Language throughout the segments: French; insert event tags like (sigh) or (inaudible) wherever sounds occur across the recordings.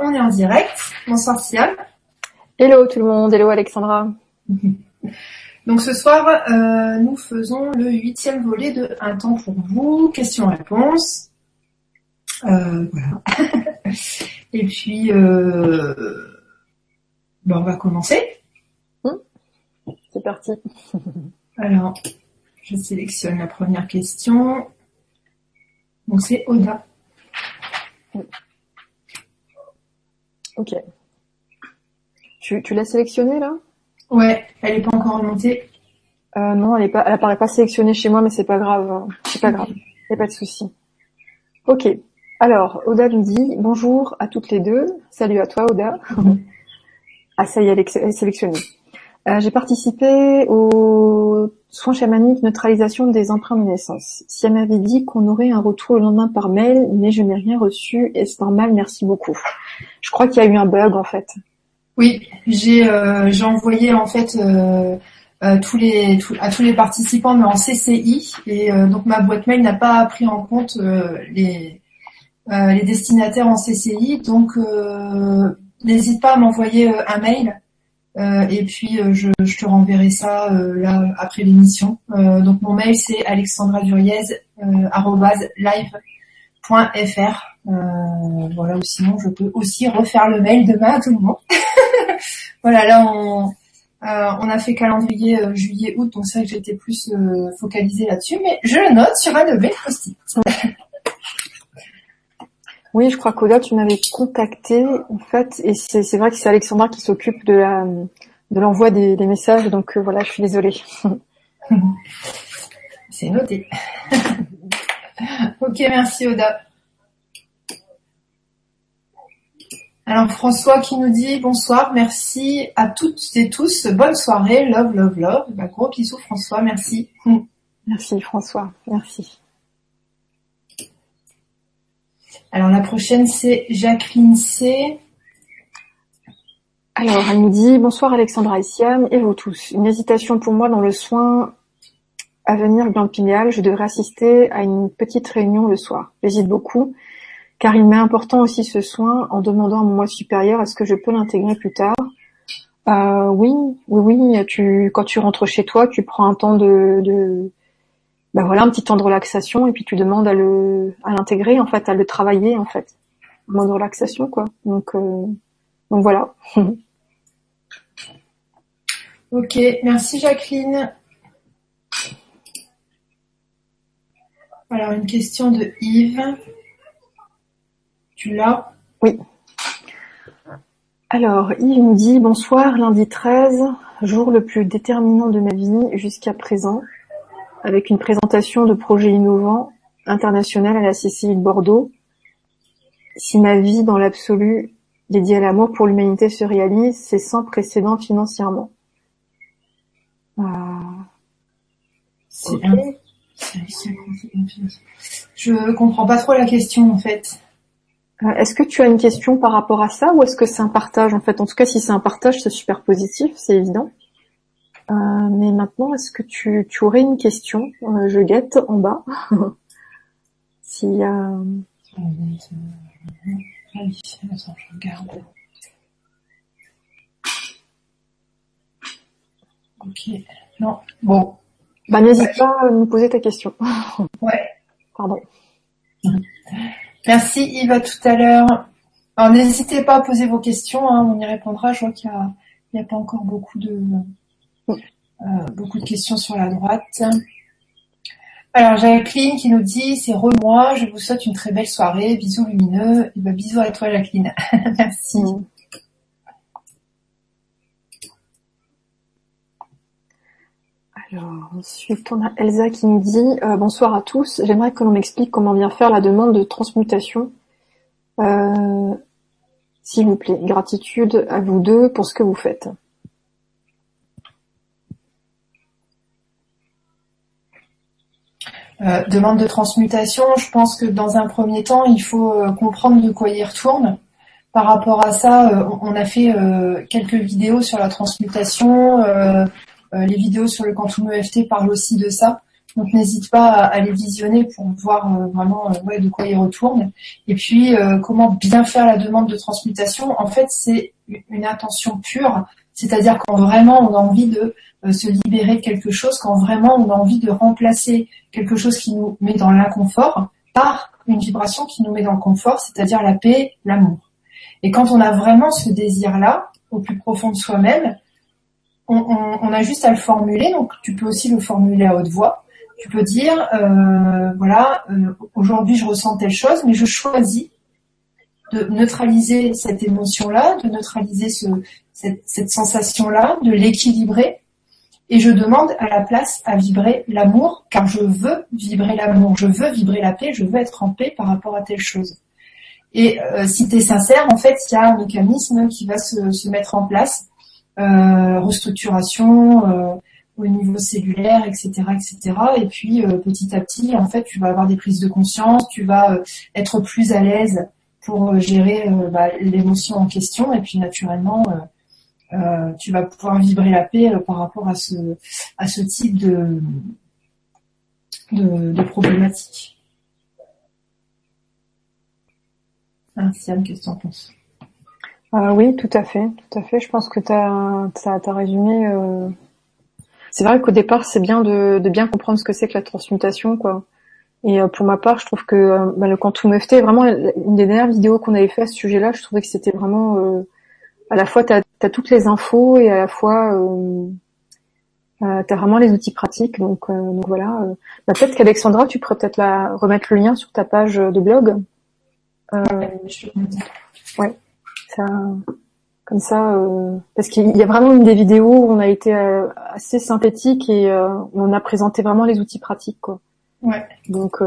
on est en direct. Bonsoir Siam. Hello tout le monde, hello Alexandra. (laughs) Donc ce soir, euh, nous faisons le huitième volet de Un temps pour vous, questions-réponses. Euh, voilà. (laughs) Et puis, euh, ben, on va commencer. Hmm. C'est parti. (laughs) Alors, je sélectionne la première question. Donc c'est Oda. Ok. Tu, tu l'as sélectionnée là? Ouais, elle est pas encore remontée. euh, Non, elle est pas, elle apparaît pas sélectionnée chez moi, mais c'est pas grave. C'est pas grave. Y a pas de souci. Ok. Alors, Oda nous dit bonjour à toutes les deux. Salut à toi, Oda. ah, ça y est, elle est sélectionnée. Euh, J'ai participé au soin chamanique neutralisation des empreintes de naissance. Si elle m'avait dit qu'on aurait un retour le lendemain par mail, mais je n'ai rien reçu et c'est normal, merci beaucoup. Je crois qu'il y a eu un bug en fait. Oui, j'ai euh, envoyé en fait euh, euh, tous les à tous les participants mais en CCI et donc ma boîte mail n'a pas pris en compte les les destinataires en CCI donc n'hésite pas à m'envoyer un mail et puis euh, je, je te renverrai ça euh, là après l'émission. Euh, donc mon mail c'est alexandraduriez@live.fr. Euh, voilà ou sinon je peux aussi refaire le mail demain à tout le monde. (laughs) voilà là on euh, on a fait calendrier euh, juillet-août, donc c'est vrai que j'étais plus euh, focalisée là-dessus, mais je le note sur un de mes post-it. (laughs) Oui, je crois qu'Oda, tu m'avais contacté en fait, et c'est vrai que c'est Alexandra qui s'occupe de la de l'envoi des, des messages, donc euh, voilà, je suis désolée. (laughs) C'est noté. (laughs) ok, merci Oda. Alors François qui nous dit bonsoir, merci à toutes et tous, bonne soirée, love, love, love. Bah, gros bisous François, merci. Merci François, merci. Alors la prochaine c'est Jacqueline C. Alors, elle nous dit bonsoir Alexandra et Siam et vous tous. Une hésitation pour moi dans le soin à venir glande pinéale. Je devrais assister à une petite réunion le soir. J'hésite beaucoup car il m'est important aussi ce soin en demandant à mon moi supérieur est-ce que je peux l'intégrer plus tard. Euh, oui, oui, oui. Tu, quand tu rentres chez toi, tu prends un temps de, de ben voilà, un petit temps de relaxation et puis tu demandes à le, à l'intégrer en fait, à le travailler en fait, un moment de relaxation quoi. Donc, euh, donc voilà. (laughs) Ok, merci Jacqueline. Alors une question de Yves. Tu l'as? Oui. Alors, Yves nous dit bonsoir, lundi 13, jour le plus déterminant de ma vie jusqu'à présent, avec une présentation de projets innovants international à la CCI de Bordeaux. Si ma vie dans l'absolu dédiée à l'amour pour l'humanité se réalise, c'est sans précédent financièrement. Euh, c'est- Je comprends pas trop la question en fait. Euh, Est-ce que tu as une question par rapport à ça ou est-ce que c'est un partage en fait? En tout cas, si c'est un partage, c'est super positif, c'est évident. Euh, mais maintenant, est-ce que tu, tu aurais une question Euh, Je guette en bas. S'il y a... Ah oui, attends, je regarde. Ok, non, bon, Bah, n'hésite pas à nous poser ta question. (laughs) ouais. Pardon. Merci Yves, à tout à l'heure. Alors n'hésitez pas à poser vos questions, hein, on y répondra. Je vois qu'il y a, a pas encore beaucoup de euh, beaucoup de questions sur la droite. Alors Jacqueline qui nous dit c'est re-moi, je vous souhaite une très belle soirée, bisous lumineux. Et ben, bisous à toi Jacqueline. (laughs) Merci. Mm. Alors, ensuite, on a Elsa qui nous dit euh, Bonsoir à tous, j'aimerais que l'on m'explique comment bien faire la demande de transmutation. Euh, S'il vous plaît, gratitude à vous deux pour ce que vous faites. Euh, demande de transmutation, je pense que dans un premier temps, il faut euh, comprendre de quoi il retourne. Par rapport à ça, euh, on, a fait quelques vidéos sur la transmutation. les vidéos sur le quantum EFT parlent aussi de ça. Donc n'hésite pas à, les visionner pour voir vraiment de quoi ils retournent. Et puis comment bien faire la demande de transmutation. En fait, c'est une intention pure, c'est-à-dire quand vraiment on a envie de se libérer de quelque chose, quand vraiment on a envie de remplacer quelque chose qui nous met dans l'inconfort par une vibration qui nous met dans le confort, c'est-à-dire la paix, l'amour. Et quand on a vraiment ce désir-là, au plus profond de soi-même, on, a juste à le formuler. Donc tu peux aussi le formuler à haute voix. Tu peux dire, euh, voilà, euh, aujourd'hui je ressens telle chose, mais je choisis de neutraliser cette émotion-là, de neutraliser cette, sensation-là, de l'équilibrer. Et je demande à la place à vibrer l'amour, car je veux vibrer l'amour, je veux vibrer la paix, je veux être en paix par rapport à telle chose. Et euh, si tu es sincère, en fait, il y a un mécanisme qui va se mettre en place euh, restructuration euh, au niveau cellulaire, etc., etc. Et puis petit à petit, en fait, tu vas avoir des prises de conscience, tu vas être plus à l'aise pour gérer bah, l'émotion en question, et puis naturellement, tu vas pouvoir vibrer la paix par rapport à ce à ce type de de, de problématique. Ah, Siam, qu'est-ce que tu en penses? Euh, oui, tout à fait, tout à fait. Je pense que tu as, as, résumé. Euh... C'est vrai qu'au départ, c'est bien de, de, bien comprendre ce que c'est que la transmutation, quoi. Et euh, pour ma part, je trouve que euh, bah, le Quantum FT, vraiment une des dernières vidéos qu'on avait fait à ce sujet-là, je trouvais que c'était vraiment euh, à la fois tu toutes les infos et à la fois tu as vraiment les outils pratiques. Donc, donc voilà. Bah, peut-être qu'Alexandra, tu pourrais peut-être la remettre le lien sur ta page de blog. ouais ça, comme ça, euh, parce qu'il y a vraiment une des vidéos où on a été euh, assez synthétique et euh, on a présenté vraiment les outils pratiques, quoi. Ouais. Donc,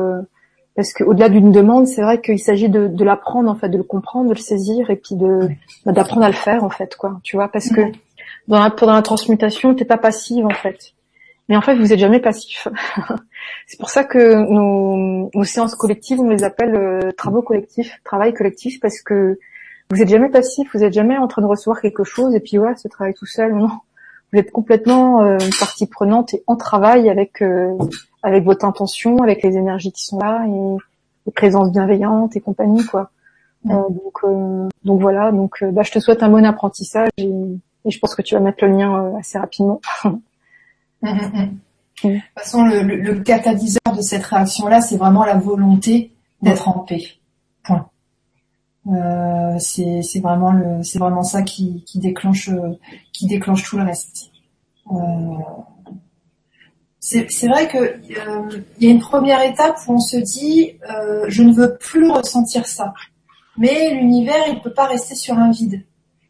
parce qu'au-delà d'une demande, c'est vrai qu'il s'agit de, de l'apprendre, en fait, de le comprendre, de le saisir et puis de bah, d'apprendre à le faire, en fait, quoi. Tu vois, parce que dans la, pendant la transmutation, t'es pas passive, en fait. Mais en fait, vous êtes jamais passif. (laughs) c'est pour ça que nos, nos, séances collectives, on les appelle travaux collectifs, travail collectif, parce que vous êtes jamais passif, vous êtes jamais en train de recevoir quelque chose et puis ouais, ce travail tout seul. Non, vous êtes complètement euh, partie prenante et en travail avec euh, avec votre intention, avec les énergies qui sont là et les présences bienveillantes et compagnie quoi. Euh, donc euh, donc voilà, donc bah, je te souhaite un bon apprentissage et, et, je pense que tu vas mettre le lien assez rapidement. Mmh, mmh, mmh. De toute façon, le, le, le catalyseur de cette réaction-là, c'est vraiment la volonté d'être en paix. Point. Euh, c'est vraiment le c'est vraiment ça qui, qui déclenche qui déclenche tout le reste. Euh, c'est vrai que euh, il y a une première étape où on se dit euh, je ne veux plus ressentir ça. Mais l'univers il peut pas rester sur un vide.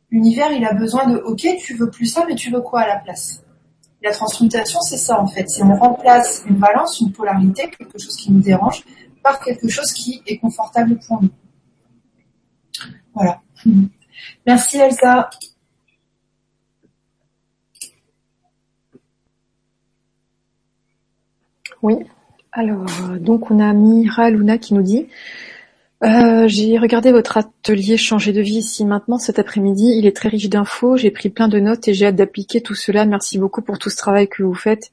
L'univers il a besoin de ok tu veux plus ça mais tu veux quoi à la place? La transmutation c'est ça en fait, c'est on remplace une balance, une polarité, quelque chose qui nous dérange par quelque chose qui est confortable pour nous. Voilà. Merci Elsa. Oui. Alors, donc on a Mira Luna qui nous dit euh, J'ai regardé votre atelier changer de vie ici maintenant cet après-midi. Il est très riche d'infos. J'ai pris plein de notes et j'ai hâte d'appliquer tout cela. Merci beaucoup pour tout ce travail que vous faites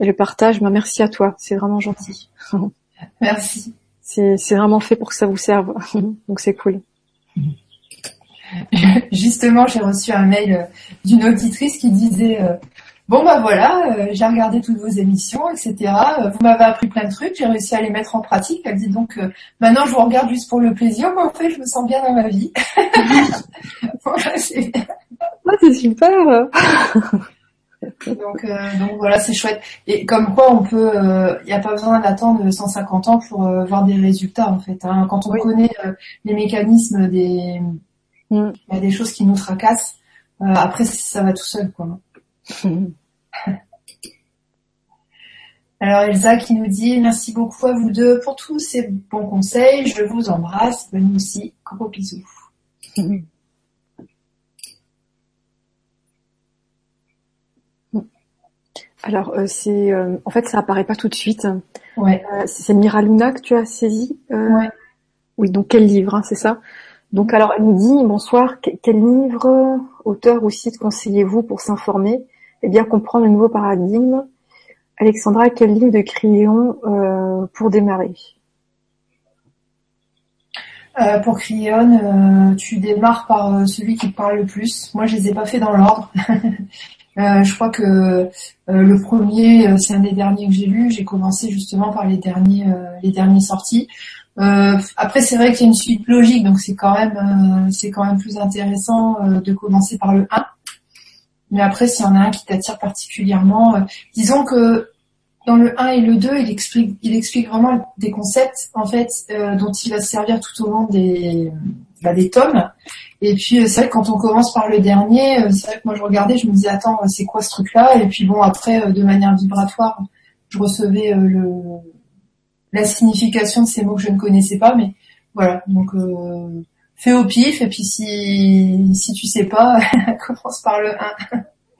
et le partage. Ben, merci à toi. C'est vraiment gentil. Merci. C'est vraiment fait pour que ça vous serve. (laughs) donc c'est cool. (laughs) Justement, j'ai reçu un mail euh, d'une auditrice qui disait euh, Bon bah voilà, euh, j'ai regardé toutes vos émissions, etc. Vous m'avez appris plein de trucs, j'ai réussi à les mettre en pratique. Elle dit donc maintenant je vous regarde juste pour le plaisir, mais en fait je me sens bien dans ma vie. (laughs) (laughs) c'est super. Donc, donc voilà, c'est chouette. Et comme quoi on peut, il n'y a pas besoin d'attendre 150 ans pour voir des résultats en fait. Hein. Quand on connaît les mécanismes des Mm. Il y a des choses qui nous tracassent. Euh, après, ça va tout seul, quoi. (laughs) Alors Elsa qui nous dit merci beaucoup à vous deux pour tous ces bons conseils. Je vous embrasse. Bonne aussi. Gros bisous. (laughs) Alors euh, c'est euh, en fait ça apparaît pas tout de suite. Ouais. c'est Mira Luna que tu as saisi. ouais. Oui donc quel livre hein, c'est ça? Donc alors elle nous dit bonsoir, quel livre, auteur ou site conseillez-vous pour s'informer et bien comprendre le nouveau paradigme? Alexandra, quel livre de crayon pour démarrer? Pour Cryon, tu démarres par celui qui te parle le plus. Moi, je les ai pas fait dans l'ordre. (laughs) je crois que le premier, c'est un des derniers que j'ai lu. J'ai commencé justement par les derniers, les derniers sortis. Euh, après, c'est vrai qu'il y a une suite logique, donc c'est quand même, euh, c'est quand même plus intéressant euh, de commencer par le 1. Mais après, s'il y en a un qui t'attire particulièrement, disons que dans le 1 et le 2, il explique, il explique vraiment des concepts en fait dont il va se servir tout au long des, bah, des tomes. Et puis c'est vrai que quand on commence par le dernier, c'est vrai que moi je regardais, je me disais attends, c'est quoi ce truc-là? Et puis bon, après de manière vibratoire, je recevais le la signification de ces mots que je ne connaissais pas, mais voilà. Donc euh, fais au pif et puis si si tu sais pas, (laughs) commence par le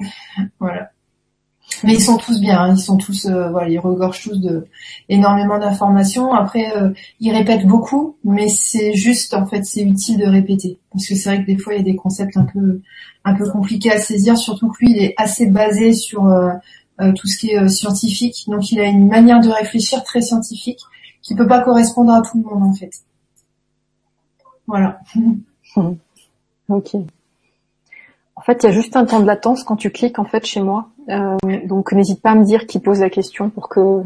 1. (laughs) voilà. Mais ils sont tous bien, hein. ils sont tous euh, voilà, ils regorgent tous de énormément d'informations. Après euh, ils répètent beaucoup, mais c'est juste en fait c'est utile de répéter parce que c'est vrai que des fois il y a des concepts un peu un peu compliqués à saisir, surtout que lui il est assez basé sur euh, euh, tout ce qui est euh, scientifique. Donc il a une manière de réfléchir très scientifique qui peut pas correspondre à tout le monde en fait. Voilà. (laughs) ok. En fait, il y a juste un temps de latence quand tu cliques en fait chez moi. Euh, donc n'hésite pas à me dire qui pose la question pour que,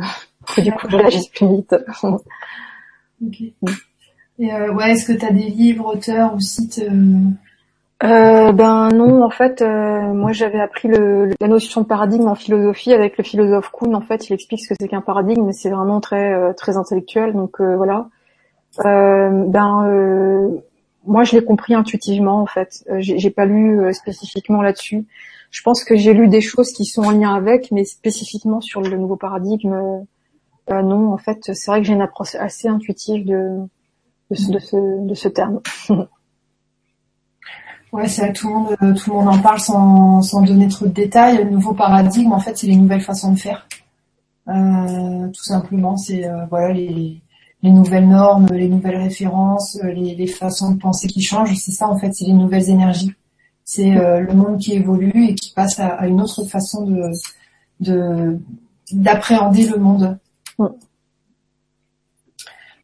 (laughs) du coup je réagisse plus vite. (laughs) ok. Et ouais, est-ce que tu as des livres, auteurs ou sites euh, ben non, en fait, euh, moi j'avais appris le, la notion de paradigme en philosophie avec le philosophe Kuhn. En fait, il explique ce que c'est qu'un paradigme, mais c'est vraiment très euh, très intellectuel. Donc voilà. ben moi je l'ai compris intuitivement en fait. j'ai pas lu spécifiquement là-dessus. Je pense que j'ai lu des choses qui sont en lien avec, mais spécifiquement sur le nouveau paradigme, non. En fait, c'est vrai que j'ai une approche assez intuitive de ce, terme. (laughs) Ouais, c'est tout le monde, euh, tout le monde en parle sans, donner trop de détails. Le nouveau paradigme, en fait, c'est les nouvelles façons de faire. Euh, tout simplement, c'est euh, voilà les, les nouvelles normes, les nouvelles références, les, les façons de penser qui changent. C'est ça, en fait, c'est les nouvelles énergies. C'est le monde qui évolue et qui passe à, une autre façon de de d'appréhender le monde.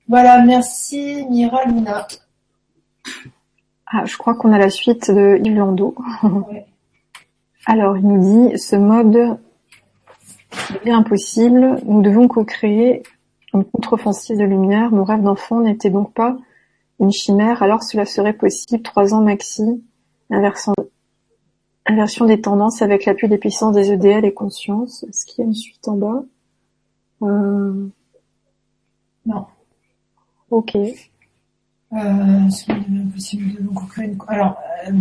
Voilà, merci Mira Luna. Ah, je crois qu'on a la suite de Yves Landau. (laughs) Alors, il nous dit, ce mode est impossible, nous devons co-créer une contre-offensive de lumière. Mon rêve d'enfant n'était donc pas une chimère, alors cela serait possible. Trois ans maxi, inversion, inversion des tendances avec l'appui des puissances des EDL et conscience. Est-ce qu'il y a une suite en bas? Euh... Non. Ok. Euh, alors, euh,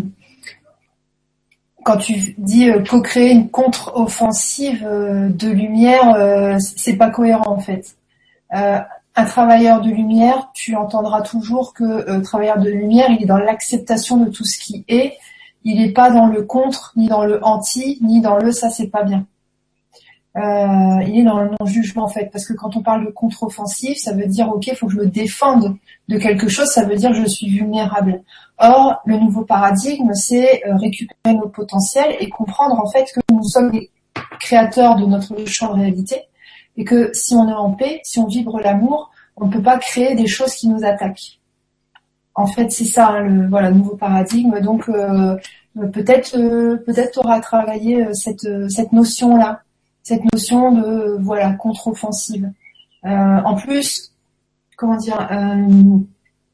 quand tu dis co-créer une contre-offensive de lumière, c'est pas cohérent en fait. Un travailleur de lumière, tu entendras toujours que travailleur de lumière, il est dans l'acceptation de tout ce qui est. Il n'est pas dans le contre, ni dans le anti, ni dans le ça c'est pas bien. Euh, il est dans le non-jugement en fait, parce que quand on parle de contre-offensive, ça veut dire ok, il faut que je me défende de quelque chose, ça veut dire je suis vulnérable. Or, le nouveau paradigme, c'est euh, récupérer nos potentiels et comprendre en fait que nous sommes les créateurs de notre champ de réalité et que si on est en paix, si on vibre l'amour, on ne peut pas créer des choses qui nous attaquent. En fait, c'est ça hein, le voilà nouveau paradigme. Donc euh, peut-être peut-être aura travaillé cette cette notion là cette notion de voilà contre-offensive. Euh, en plus, comment dire, euh,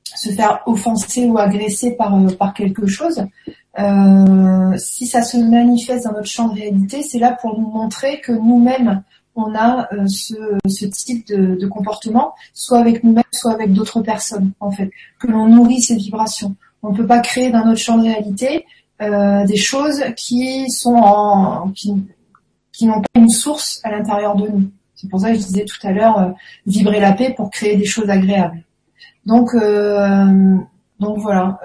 se faire offenser ou agresser par euh, par quelque chose, si ça se manifeste dans notre champ de réalité, c'est là pour nous montrer que nous-mêmes on a ce, ce, type de, de, comportement, soit avec nous-mêmes, soit avec d'autres personnes, en fait, que l'on nourrit ces vibrations. On ne peut pas créer dans notre champ de réalité euh, des choses qui sont en, qui, n'ont pas une source à l'intérieur de nous. C'est pour ça que je disais tout à l'heure euh, vibrer la paix pour créer des choses agréables. Donc euh, donc voilà.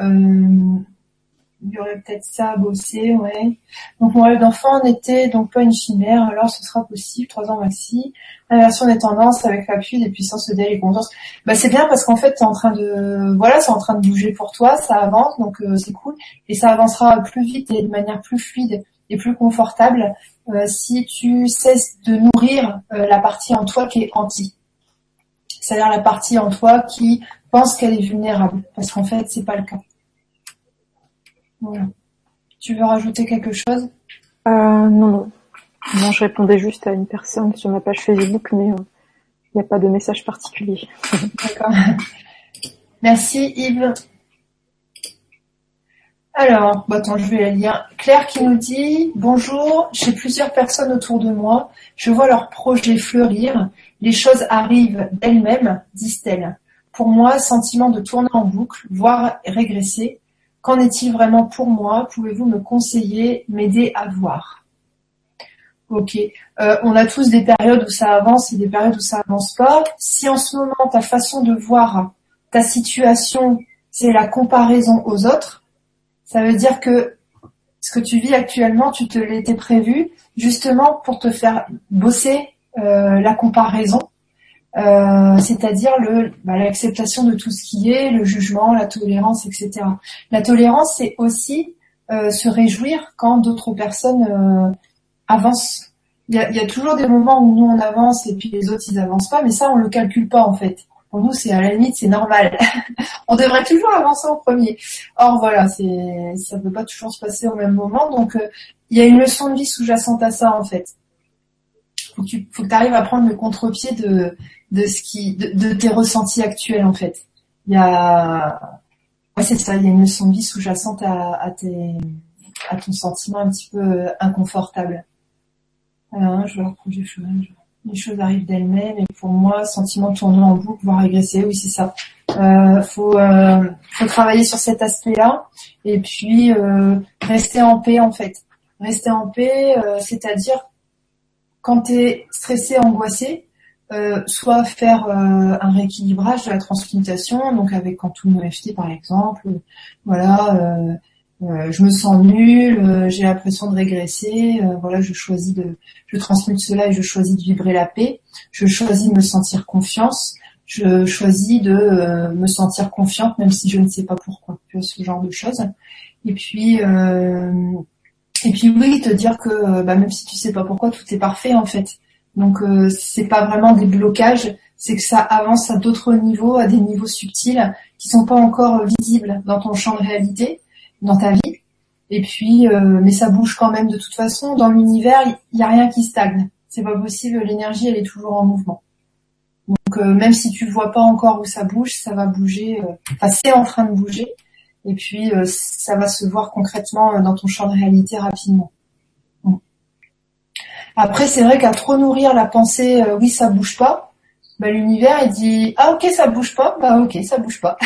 Euh, il y aurait peut-être ça à bosser, ouais. Donc mon rêve d'enfant n'était donc pas une chimère, alors ce sera possible, trois ans maxi. Inversion des tendances avec l'appui des puissances de et conscience. Bah c'est bien parce qu'en fait c'est en train de voilà, c'est en train de bouger pour toi, ça avance, donc c'est cool. Et ça avancera plus vite et de manière plus fluide et plus confortable si tu cesses de nourrir la partie en toi qui est anti. C'est-à-dire la partie en toi qui pense qu'elle est vulnérable, parce qu'en fait, c'est pas le cas. Voilà. Tu veux rajouter quelque chose? Euh, Non, non. Non, je répondais juste à une personne sur ma page Facebook, mais il euh, n'y a pas de message particulier. (laughs) D'accord. Merci Yves. Alors, bah attends, je vais la lire. Claire qui nous dit Bonjour, j'ai plusieurs personnes autour de moi. Je vois leurs projets fleurir. Les choses arrivent d'elles-mêmes, disent-elles. Pour moi, sentiment de tourner en boucle, voire régresser. Qu'en est-il vraiment pour moi? Pouvez-vous me conseiller, m'aider à voir? Ok. Euh, on a tous des périodes où ça avance et des périodes où ça avance pas. Si en ce moment ta façon de voir ta situation, c'est la comparaison aux autres, ça veut dire que ce que tu vis actuellement, tu te l'étais prévu justement pour te faire bosser euh, la comparaison, euh, c'est-à-dire le bah, l'acceptation de tout ce qui est, le jugement, la tolérance, etc. La tolérance, c'est aussi euh, se réjouir quand d'autres personnes avancent. Il y, a, y a, toujours des moments où nous on avance et puis les autres ils avancent pas, mais ça on le calcule pas en fait. Pour nous, c'est à la limite, c'est normal. (laughs) on devrait toujours avancer en premier. Or voilà, c'est ça ne peut pas toujours se passer au même moment. Donc il y a une leçon de vie sous-jacente à ça en fait faut que tu faut que arrives à prendre le contre-pied de de ce qui de, tes ressentis actuels en fait. Il y a ouais, c'est ça, il y a une leçon de vie sous-jacente à, à tes à ton sentiment un petit peu inconfortable. Alors, je vais reproduire les choses arrivent d'elles-mêmes et pour moi, sentiment tournant en boucle, voire régresser, oui c'est ça. Euh, faut, euh, faut travailler sur cet aspect-là et puis euh, rester en paix en fait. Rester en paix, euh, c'est-à-dire quand tu es stressé, angoissé, euh, soit faire euh, un rééquilibrage de la transmutation, donc avec Quantum EFT par exemple, voilà, euh, euh, je me sens nul, j'ai l'impression de régresser, voilà, je choisis de, je transmute cela et je choisis de vibrer la paix, je choisis de me sentir confiance, je choisis de me sentir confiante même si je ne sais pas pourquoi, ce genre de choses. Et puis et puis oui, te dire que euh, bah, même si tu sais pas pourquoi, tout est parfait en fait. Donc euh, c'est pas vraiment des blocages, c'est que ça avance à d'autres niveaux, à des niveaux subtils qui sont pas encore visibles dans ton champ de réalité, dans ta vie. Et puis, euh, mais ça bouge quand même de toute façon. Dans l'univers, il y, a rien qui stagne. C'est pas possible. L'énergie, elle est toujours en mouvement. Donc même si tu vois pas encore où ça bouge, ça va bouger. Enfin, c'est en train de bouger et puis euh, ça va se voir concrètement euh, dans ton champ de réalité rapidement. Après, c'est vrai qu'à trop nourrir la pensée, euh, oui, ça bouge pas, bah, l'univers il dit ah ok ça bouge pas, bah ok ça bouge pas.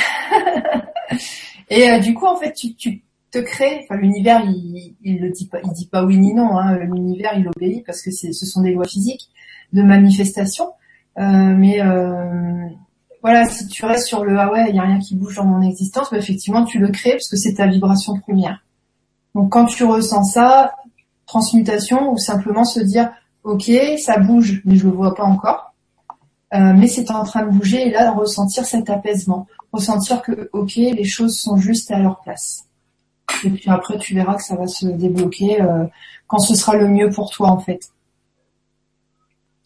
(laughs) et du coup en fait tu, te crées, enfin l'univers il, le dit pas, il dit pas oui ni non, hein, l'univers il obéit parce que ce sont des lois physiques de manifestation, mais voilà, si tu restes sur le ah ouais, il y a rien qui bouge dans mon existence, bah, effectivement tu le crées parce que c'est ta vibration première. Donc quand tu ressens ça, transmutation ou simplement se dire ok, ça bouge, mais je le vois pas encore, euh, mais c'est en train de bouger et là ressentir cet apaisement, ressentir que ok, les choses sont juste à leur place. Et puis après tu verras que ça va se débloquer euh, quand ce sera le mieux pour toi en fait.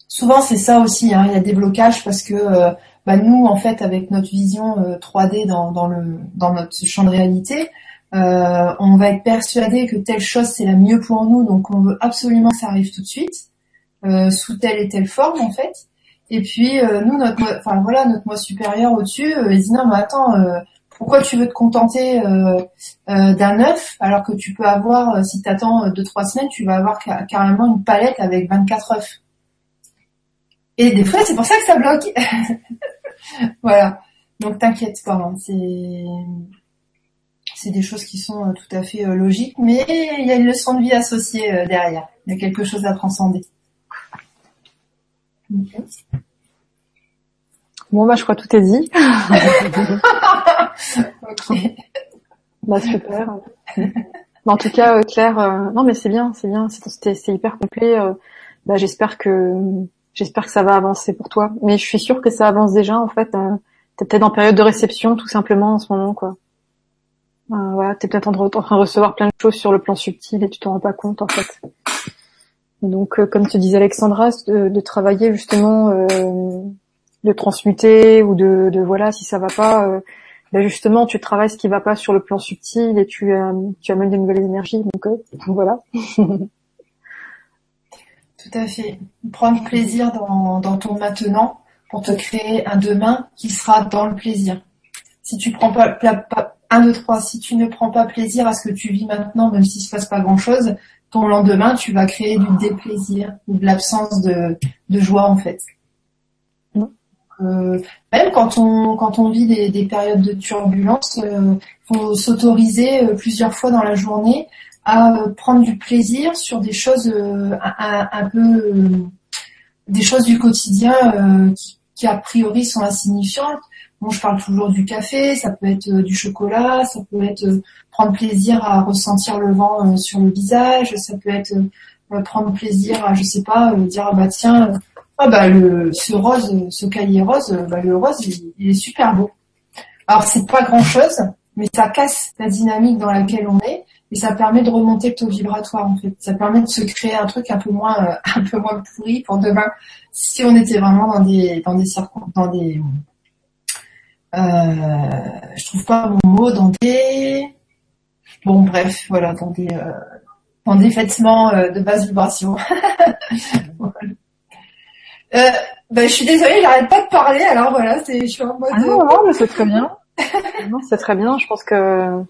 Souvent c'est ça aussi, hein, il y a des blocages parce que euh, bah, nous, en fait, avec notre vision 3D euh, dans, le, dans notre champ de réalité, euh, on va être persuadé que telle chose c'est la mieux pour nous, donc on veut absolument que ça arrive tout de suite, euh, sous telle et telle forme en fait. Et puis nous, notre, enfin voilà, notre moi supérieur au-dessus, il dit non mais attends, pourquoi tu veux te contenter d'un œuf alors que tu peux avoir, si tu attends 2-3 semaines, tu vas avoir carrément une palette avec 24 œufs? Et des fois, c'est pour ça que ça bloque. (laughs) voilà. Donc t'inquiète pas, hein. c'est c'est des choses qui sont euh, tout à fait euh, logiques, mais il y a une leçon de vie associée euh, derrière. Il y a quelque chose à transcender. Bon bah je crois tout est dit. (laughs) ok. Bah super. en tout cas Claire, non mais c'est bien, c'est bien, c'est hyper complet. bah j'espère que j'espère que ça va avancer pour toi. Mais je suis sûre que ça avance déjà en fait. Euh, T'es peut-être en période de réception tout simplement en ce moment quoi. Euh, voilà, t'es peut-être en, train de recevoir plein de choses sur le plan subtil et tu t'en rends pas compte en fait. Donc, euh, comme te disait Alexandra, de, travailler justement, euh, de transmuter ou de, de, voilà, si ça va pas, ben justement, tu travailles ce qui va pas sur le plan subtil et tu, tu amènes de nouvelles énergies. Donc, (laughs) voilà. (laughs) Tout à fait. Prendre plaisir dans, dans ton maintenant pour te créer un demain qui sera dans le plaisir. Si tu prends pas, pas un, deux, trois, si tu ne prends pas plaisir à ce que tu vis maintenant, même s'il se passe pas grand chose, ton lendemain, tu vas créer du déplaisir ou de l'absence de, de joie en fait. Euh, même quand on quand on vit des, des périodes de turbulence, euh, faut s'autoriser euh, plusieurs fois dans la journée à euh, prendre du plaisir sur des choses euh, un, un, peu des choses du quotidien qui, qui, a priori sont insignifiantes. Bon, je parle toujours du café, ça peut être du chocolat, ça peut être prendre plaisir à ressentir le vent sur le visage, ça peut être prendre plaisir à, je sais pas, dire ah bah tiens, ah bah le ce rose, ce cahier rose, bah le rose il, est super beau. Alors c'est pas grand chose, mais ça casse la dynamique dans laquelle on est et ça permet de remonter le taux vibratoire en fait. Ça permet de se créer un truc un peu moins euh, (laughs) un peu moins pourri pour demain. Si on était vraiment dans des dans des dans des euh, je trouve pas mon mot dans des bon bref voilà dans des euh, dans des vêtements euh, de basse vibration. (laughs) Euh, bah, je suis désolée, j'arrête pas de parler, alors voilà, c'est, je suis en mode. Ah non, non, mais c'est très bien. (laughs) non, c'est très bien. Je pense que,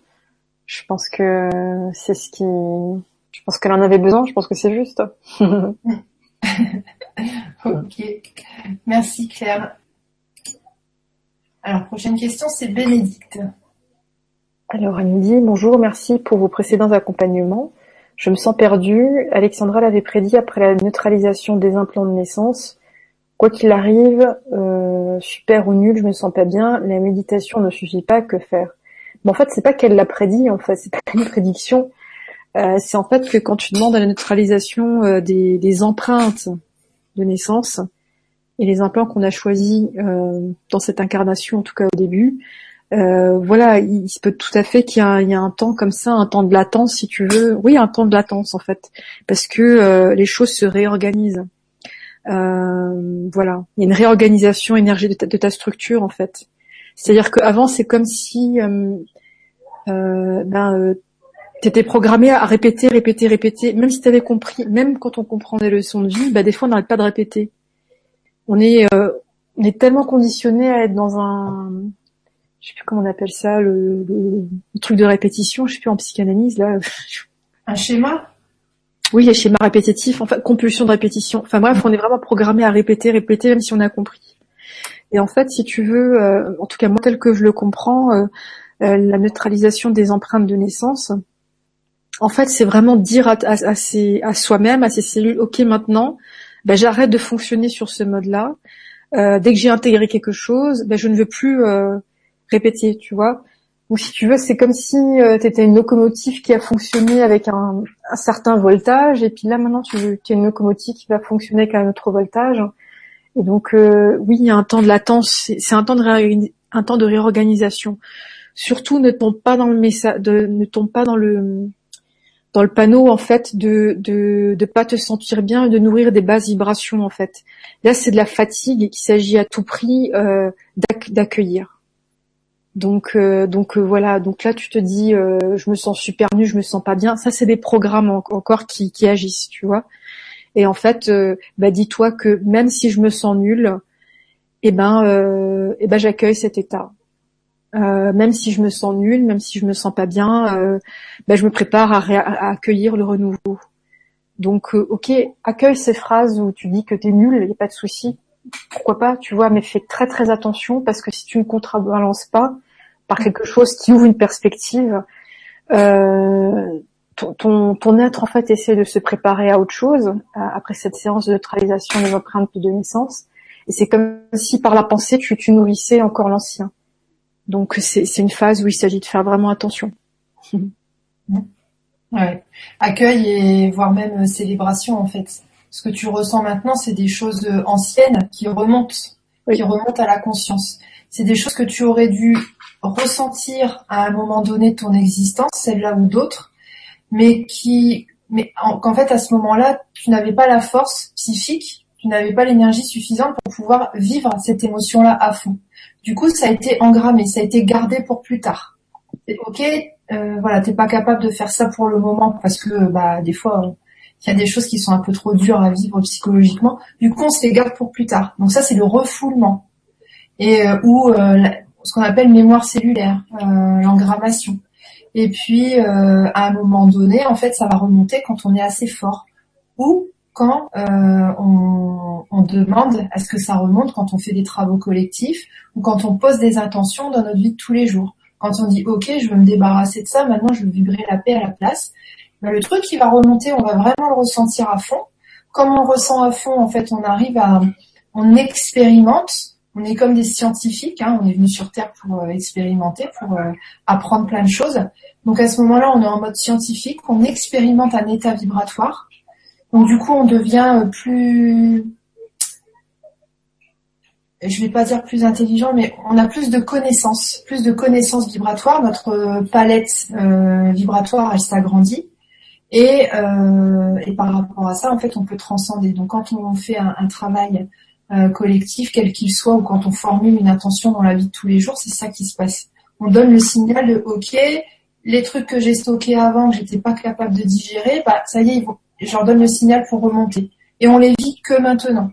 je pense que c'est ce qui, je pense qu'elle en avait besoin. Je pense que c'est juste. (laughs) ok, merci Claire. Alors prochaine question, c'est Bénédicte. Alors elle me dit bonjour, merci pour vos précédents accompagnements. Je me sens perdue. Alexandra l'avait prédit après la neutralisation des implants de naissance. Quoi qu'il arrive, euh, super ou nul, je me sens pas bien. La méditation ne suffit pas. Que faire? En fait, c'est pas qu'elle l'a prédit. En fait, c'est pas une prédiction. Euh, c'est en fait que quand tu demandes à la neutralisation euh, des, empreintes de naissance et les implants qu'on a choisis dans cette incarnation, en tout cas au début, voilà, il, se peut tout à fait qu'il y, ait un temps comme ça, un temps de latence, si tu veux. Oui, un temps de latence en fait, parce que les choses se réorganisent. Euh, voilà, il y a une réorganisation énergétique de, ta, structure en fait. C'est-à-dire qu'avant c'est comme si euh, euh, ben, euh, t'étais programmé à répéter, répéter, répéter, même si t'avais compris, même quand on comprend des leçons de vie, ben, des fois on n'arrête pas de répéter. On est, euh, on est tellement conditionné à être dans un, je sais plus comment on appelle ça, le, le, le truc de répétition, je sais plus en psychanalyse là. Un schéma? Oui, les schémas répétitifs, enfin compulsion de répétition. Enfin bref, on est vraiment programmé à répéter, répéter, même si on a compris. Et en fait, si tu veux, euh, en tout cas moi tel que je le comprends, euh, euh, la neutralisation des empreintes de naissance, en fait, c'est vraiment dire à, à, à soi-même, à ses cellules, ok, maintenant, ben, j'arrête de fonctionner sur ce mode-là. dès que j'ai intégré quelque chose, ben, je ne veux plus répéter, tu vois. Ou si tu veux, c'est comme si euh, tu étais une locomotive qui a fonctionné avec un, certain voltage, et puis là maintenant tu, tu es une locomotive qui va fonctionner avec un autre voltage. Donc euh, oui, il y a un temps de latence, c'est un temps de de réorganisation. Surtout ne tombe pas dans le message, ne tombe pas dans le dans le panneau en fait de de de pas te sentir bien de nourrir des basses vibrations en fait. Là c'est de la fatigue et qu'il s'agit à tout prix euh, d'accueillir. Donc, euh, donc euh, voilà. Donc là, tu te dis, euh, je me sens super nu, je me sens pas bien. Ça, c'est des programmes encore qui, qui, agissent, tu vois. Et en fait, bah, dis-toi que même si je me sens nulle, eh ben, eh ben, j'accueille cet état. même si je me sens nulle, même si je me sens pas bien, bah, je me prépare à, à, accueillir le renouveau. Donc, ok, accueille ces phrases où tu dis que t'es nul, il n'y a pas de souci. Pourquoi pas, tu vois, mais fais très très attention parce que si tu ne contrebalances pas, par quelque chose qui ouvre une perspective, euh, ton, ton, être en fait essaie de se préparer à autre chose après cette séance de neutralisation des empreintes de naissance. Et c'est comme si par la pensée tu, tu nourrissais encore l'ancien. Donc c'est une phase où il s'agit de faire vraiment attention. (laughs) Ouais. Accueil et voire même célébration en fait. Ce que tu ressens maintenant, c'est des choses anciennes qui remontent, qui remontent à la conscience. C'est des choses que tu aurais dû ressentir à un moment donné de ton existence, celle-là ou d'autres, mais qui, mais qu'en fait à ce moment-là, tu n'avais pas la force psychique, tu n'avais pas l'énergie suffisante pour pouvoir vivre cette émotion-là à fond. Du coup, ça a été engrammé, ça a été gardé pour plus tard. ok, euh, voilà, t'es pas capable de faire ça pour le moment parce que bah des fois il y a des choses qui sont un peu trop dures à vivre psychologiquement. Du coup, on se les garde pour plus tard. Donc ça, c'est le refoulement et euh, ou euh, ce qu'on appelle mémoire cellulaire, euh, l'engrammation. Et puis, euh, à un moment donné, en fait, ça va remonter quand on est assez fort ou quand on, on, demande à ce que ça remonte quand on fait des travaux collectifs ou quand on pose des intentions dans notre vie de tous les jours. Quand on dit OK, je veux me débarrasser de ça, maintenant je veux vibrer la paix à la place. Ben, le truc qui va remonter, on va vraiment le ressentir à fond. Comme on ressent à fond, en fait, on arrive à, on expérimente. On est comme des scientifiques, hein, on est venu sur Terre pour euh, expérimenter, pour euh, apprendre plein de choses. Donc à ce moment-là, on est en mode scientifique, on expérimente un état vibratoire. Donc du coup, on devient euh, plus je vais pas dire plus intelligent, mais on a plus de connaissances, plus de connaissances vibratoires. Notre palette vibratoire, elle s'agrandit. Et, et, par rapport à ça, en fait, on peut transcender. Donc, quand on fait un travail euh, collectif, quel qu'il soit, ou quand on formule une intention dans la vie de tous les jours, c'est ça qui se passe. On donne le signal de OK, les trucs que j'ai stockés avant, que j'étais pas capable de digérer, bah ça y est, leur donne le signal pour remonter. Et on les vit que maintenant.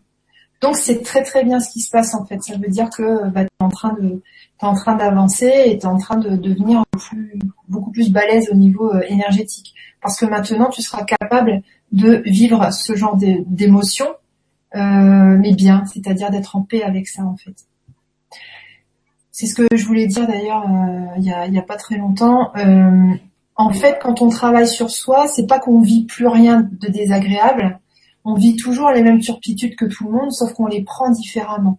Donc c'est très très bien ce qui se passe en fait. Ça veut dire que bah, tu es en train de en train d'avancer et tu es en train de devenir beaucoup plus balèze au niveau euh, énergétique. Parce que maintenant tu seras capable de vivre ce genre d'émotions, euh, mais bien, c'est-à-dire d'être en paix avec ça en fait. C'est ce que je voulais dire d'ailleurs euh, il, y a, y a pas très longtemps. en fait, quand on travaille sur soi, c'est pas qu'on vit plus rien de désagréable, on vit toujours les mêmes turpitudes que tout le monde, sauf qu'on les prend différemment.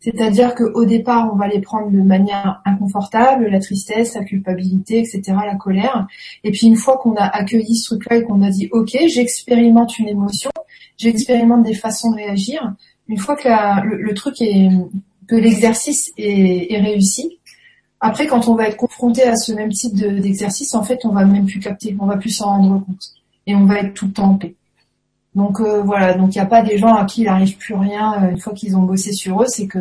C'est-à-dire qu'au départ, on va les prendre de manière inconfortable, la tristesse, la culpabilité, etc., la colère. Et puis une fois qu'on a accueilli ce truc-là et qu'on a dit, OK, j'expérimente une émotion, j'expérimente des façons de réagir, une fois que le, truc est, que l'exercice est, réussi, après, quand on va être confronté à ce même type d'exercice, en fait, on va même plus capter, on va plus s'en rendre compte. Et on va être tout le. Donc euh, voilà, donc il n'y a pas des gens à qui il n'arrive plus rien euh, une fois qu'ils ont bossé sur eux, c'est que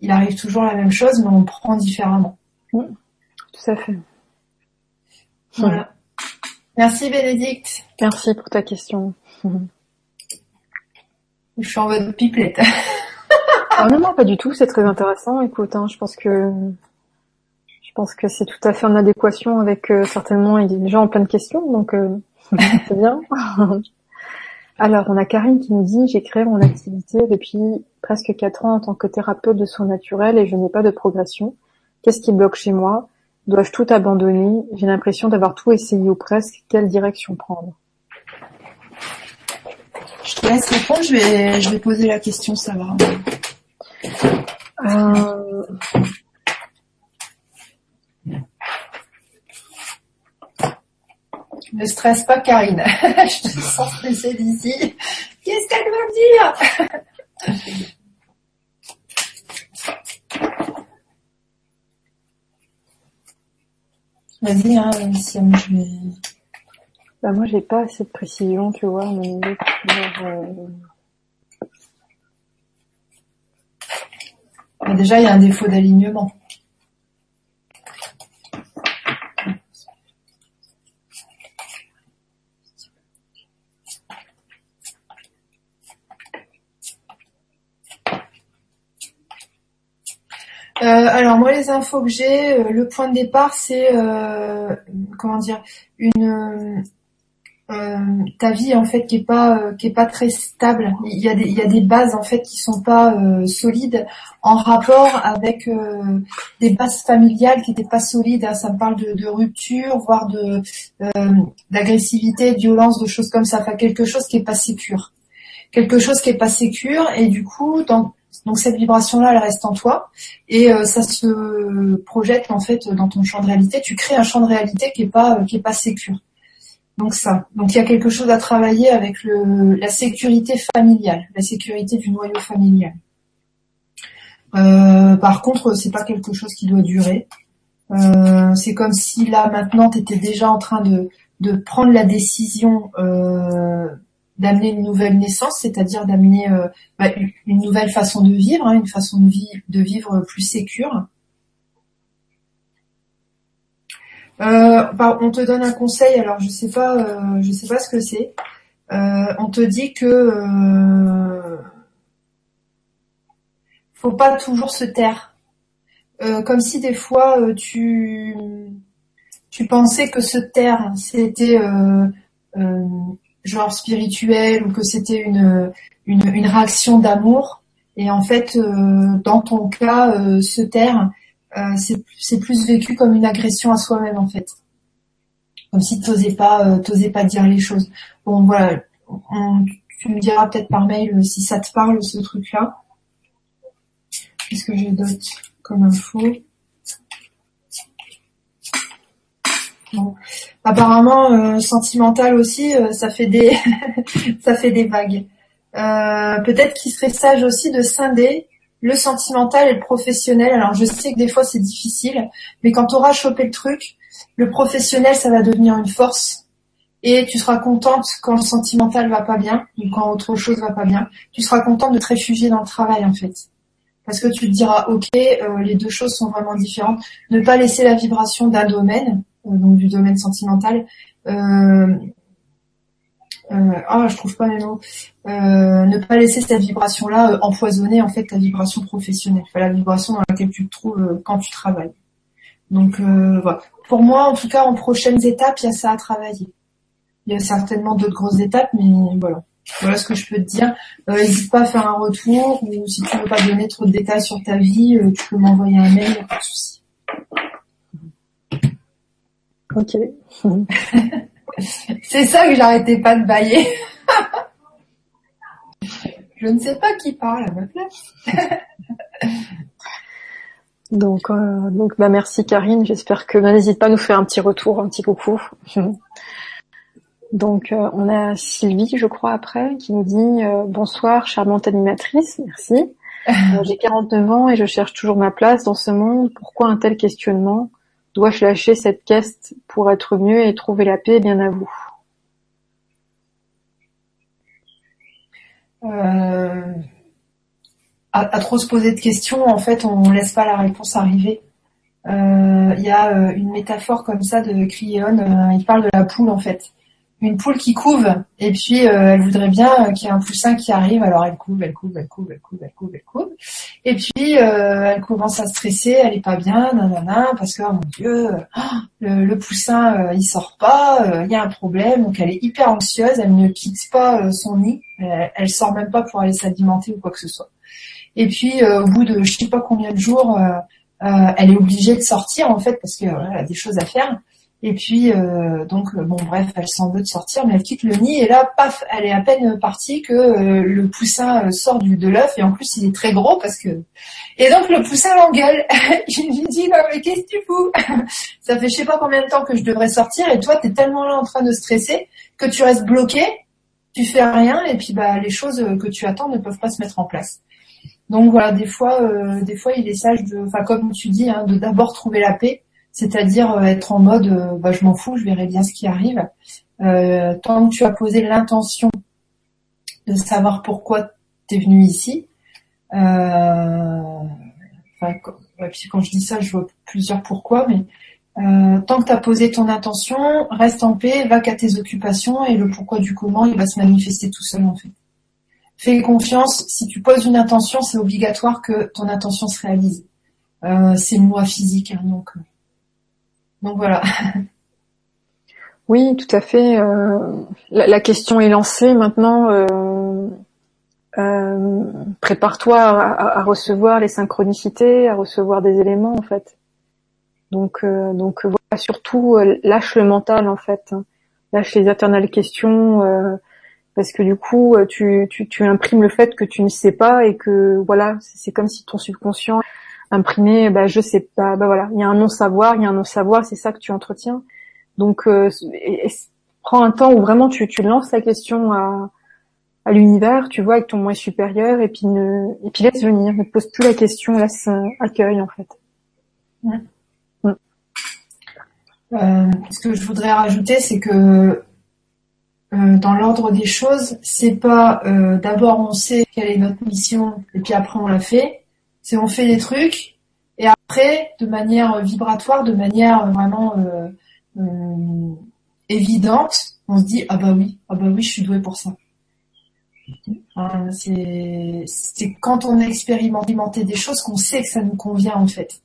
il arrive toujours la même chose, mais on prend différemment. tout à fait. Voilà. Merci Bénédicte. Merci pour ta question. (laughs) Je suis en mode pipelette. ah non, non, pas du tout, c'est très intéressant. Écoute, hein, je pense que je pense que c'est tout à fait en adéquation avec euh, certainement des gens en plein de questions, donc (laughs) c'est bien. (laughs) Alors, on a Karine qui nous dit, j'ai créé mon activité depuis presque quatre ans en tant que thérapeute de soins naturels et je n'ai pas de progression. Qu'est-ce qui bloque chez moi? Dois-je tout abandonner? J'ai l'impression d'avoir tout essayé ou presque. Quelle direction prendre? Je te laisse répondre, je vais, je vais poser la question, ça va. Euh... Ne stresse pas, Karine. (laughs) je te sens stressée d'ici. Qu'est-ce qu'elle va me dire? Vas-y, hein, Siam, je vais... Bah, moi, j'ai pas assez de précision, tu vois, mon déjà, il y a un défaut d'alignement. Euh, alors moi les infos que j'ai, euh, le point de départ c'est euh, comment dire une ta vie en fait qui est pas qui est pas très stable. Il y a des il y a des bases en fait qui sont pas solides en rapport avec des bases familiales qui n'étaient pas solides. Ça me parle de, de rupture, voire de d'agressivité, de violence, de choses comme ça. Enfin quelque chose qui est pas sécure, quelque chose qui est pas sécure et du coup dans donc cette vibration-là, elle reste en toi et euh, ça se projette en fait dans ton champ de réalité. Tu crées un champ de réalité qui est pas euh, qui est pas sécure. Donc ça. Donc il y a quelque chose à travailler avec le, la sécurité familiale, la sécurité du noyau familial. Euh, par contre, c'est pas quelque chose qui doit durer. Euh, c'est comme si là maintenant tu étais déjà en train de, de prendre la décision euh, d'amener une nouvelle naissance, c'est-à-dire d'amener euh, bah, une nouvelle façon de vivre, hein, une façon de, vivre plus sécure. Euh, bah, on te donne un conseil, alors je sais pas, euh, je sais pas ce que c'est. Euh, on te dit que faut pas toujours se taire, comme si des fois tu tu pensais que se taire c'était genre spirituel ou que c'était une, une, une réaction d'amour. Et en fait, dans ton cas, se taire, euh, c'est plus vécu comme une agression à soi-même en fait, comme si t'osais pas euh, pas dire les choses. Bon voilà, tu me diras peut-être par mail euh, si ça te parle ce truc-là. Qu'est-ce que j'ai d'autre comme info? Apparemment, sentimental aussi, ça fait des (laughs) ça fait des vagues. peut-être qu'il serait sage aussi de scinder le sentimental et le professionnel. Alors je sais que des fois c'est difficile, mais quand tu auras chopé le truc, le professionnel ça va devenir une force et tu seras contente quand le sentimental va pas bien ou quand autre chose va pas bien. Tu seras contente de te réfugier dans le travail en fait. Parce que tu te diras ok, euh, les deux choses sont vraiment différentes. Ne pas laisser la vibration d'un domaine, euh, donc du domaine sentimental, euh, euh, ah, je trouve pas mes mots, euh, ne pas laisser cette vibration-là euh, empoisonner en fait ta vibration professionnelle, la vibration dans laquelle tu te trouves quand tu travailles. Donc voilà. Pour moi, en tout cas, en prochaines étapes, il y a ça à travailler. Il y a certainement d'autres grosses étapes, mais voilà. Voilà ce que je peux te dire. N'hésite pas à faire un retour ou si tu veux pas donner trop de détails sur ta vie, tu peux m'envoyer un mail, pas de souci. Ok. (laughs) C'est ça que j'arrêtais pas de bailler. (laughs) Je ne sais pas qui parle à ma place. (laughs) donc, euh, donc bah merci Karine. J'espère que bah, n'hésite pas à nous faire un petit retour, un petit coucou. Donc euh, on a Sylvie, je crois, après, qui nous dit euh, bonsoir, charmante animatrice, merci. J'ai 49 ans et je cherche toujours ma place dans ce monde. Pourquoi un tel questionnement? Dois-je lâcher cette caste pour être mieux et trouver la paix Bien à vous. Euh, à, trop se poser de questions, en fait, on laisse pas la réponse arriver. Euh, il y a euh, une métaphore comme ça de Cryon, il parle de la poule en fait une poule qui couve et puis euh, elle voudrait bien qu'il y ait un poussin qui arrive. Alors elle couve elle couve elle couve elle couve elle couve elle couve. Et puis euh, elle commence à stresser elle est pas bien nanana parce que oh mon dieu le, poussin euh, il sort pas il y a un problème. Donc elle est hyper anxieuse elle ne quitte pas son nid. Elle, elle, sort même pas pour aller s'alimenter ou quoi que ce soit. Et puis au bout de je sais pas combien de jours elle est obligée de sortir en fait parce qu'elle a des choses à faire et puis, euh, donc, euh, bon, bref, elle s'en veut de sortir, mais elle quitte le nid. Et là, paf, elle est à peine partie que euh, le poussin sort du, de l'œuf. Et en plus, il est très gros parce que... Et donc, le poussin l'engueule. (laughs) je lui dis, non, mais qu'est-ce que tu fous? (laughs) Ça fait je sais pas combien de temps que je devrais sortir. Et toi, tu es tellement là en train de stresser que tu restes bloqué. Tu fais rien. Et puis, bah, les choses que tu attends ne peuvent pas se mettre en place. Donc voilà, des fois, des fois, il est sage de, enfin comme tu dis, hein, de d'abord trouver la paix c'est-à-dire euh, être en mode euh, bah, je m'en fous, je verrai bien ce qui arrive. Euh, tant que tu as posé l'intention de savoir pourquoi tu es venu ici, enfin, puis quand je dis ça, je vois plusieurs pourquoi, mais tant que tu as posé ton intention, reste en paix, va qu'à tes occupations et le pourquoi du comment, il va se manifester tout seul en fait. Fais confiance, si tu poses une intention, c'est obligatoire que ton intention se réalise. c'est une loi physique, hein, donc donc voilà. (laughs) Oui, tout à fait. Euh, la, question est lancée maintenant. Euh, euh, prépare-toi à, recevoir les synchronicités, à recevoir des éléments en fait. Donc, donc voilà, surtout lâche le mental en fait, lâche les éternelles questions parce que du coup tu, tu, tu imprimes le fait que tu ne sais pas et que voilà, c'est comme si ton subconscient imprimer, bah, je sais pas, bah voilà, il y a un non-savoir, il y a un non-savoir, c'est ça que tu entretiens. Donc, euh, prends un temps où vraiment tu, tu lances la question à, à l'univers, tu vois, avec ton moi supérieur, et puis ne, et puis laisse venir, ne pose plus la question, laisse euh, accueil en fait. Mm. Euh, ce que je voudrais rajouter, c'est que euh, dans l'ordre des choses, c'est pas euh, d'abord on sait quelle est notre mission et puis après on la fait. C'est on fait les trucs et après de manière vibratoire, de manière vraiment évidente, on se dit ah bah oui, ah bah oui, je suis doué pour ça. c'est quand on a expérimenté des choses qu'on sait que ça nous convient en fait.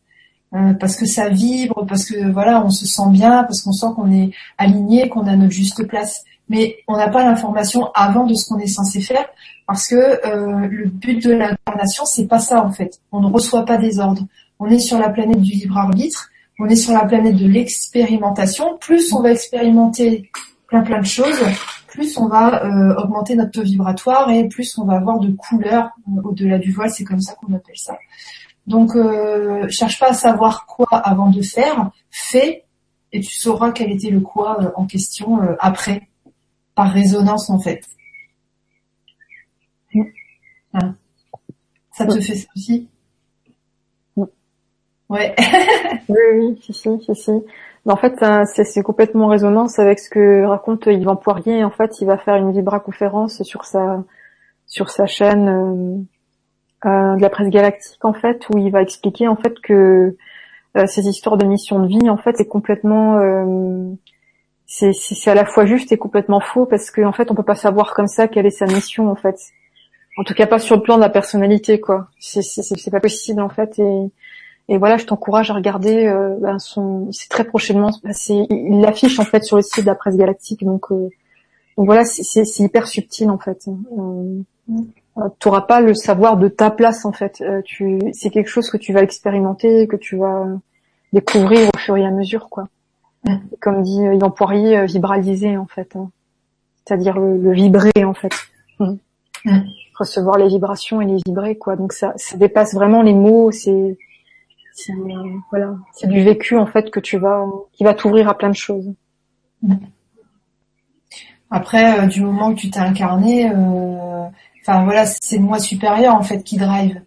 Euh, parce que ça vibre, parce que voilà, on se sent bien, parce qu'on sent qu'on est aligné, qu'on a notre juste place. Mais on n'a pas l'information avant de ce qu'on est censé faire, parce que euh, le but de l'incarnation, c'est pas ça en fait. On ne reçoit pas des ordres. On est sur la planète du libre arbitre, on est sur la planète de l'expérimentation. Plus on va expérimenter plein plein de choses, plus on va euh, augmenter notre taux vibratoire et plus on va avoir de couleurs au-delà du voile. C'est comme ça qu'on appelle ça. Donc, euh, cherche pas à savoir quoi avant de faire, fais et tu sauras quel était le quoi euh, en question euh, après, par résonance en fait. Mm. Hein. Ça te fait ça aussi mm. Ouais. (laughs) oui, oui, si, si, si, si. en fait, c'est complètement en résonance avec ce que raconte Yvan Poirier. En fait, il va faire une vibra conférence sur sa sur sa chaîne euh, de la presse galactique en fait où il va expliquer en fait que euh, ces histoires de mission de vie en fait c'est complètement euh, c'est à la fois juste et complètement faux parce qu'en en fait on peut pas savoir comme ça quelle est sa mission en fait en tout cas pas sur le plan de la personnalité quoi c'est c'est pas possible en fait et voilà je t'encourage à regarder euh, ben son c'est très prochainement c'est il l'affiche en fait sur le site de la presse galactique donc euh, donc voilà c'est hyper subtil en fait. Euh, tu n'auras pas le savoir de ta place en fait. Euh, tu, c'est quelque chose que tu vas expérimenter, que tu vas découvrir au fur et à mesure, quoi. Mm. Comme dit euh, Yvan Poirier, vibraliser en fait, hein. c'est-à-dire le, vibrer en fait. Mm. Mm. Recevoir les vibrations et les vibrer, quoi. Donc ça, ça dépasse vraiment les mots. C'est, voilà, c'est du vécu en fait que tu vas, qui va t'ouvrir à plein de choses. Après, du moment que tu t'es incarné, Enfin voilà, c'est le moi supérieur en fait qui drive.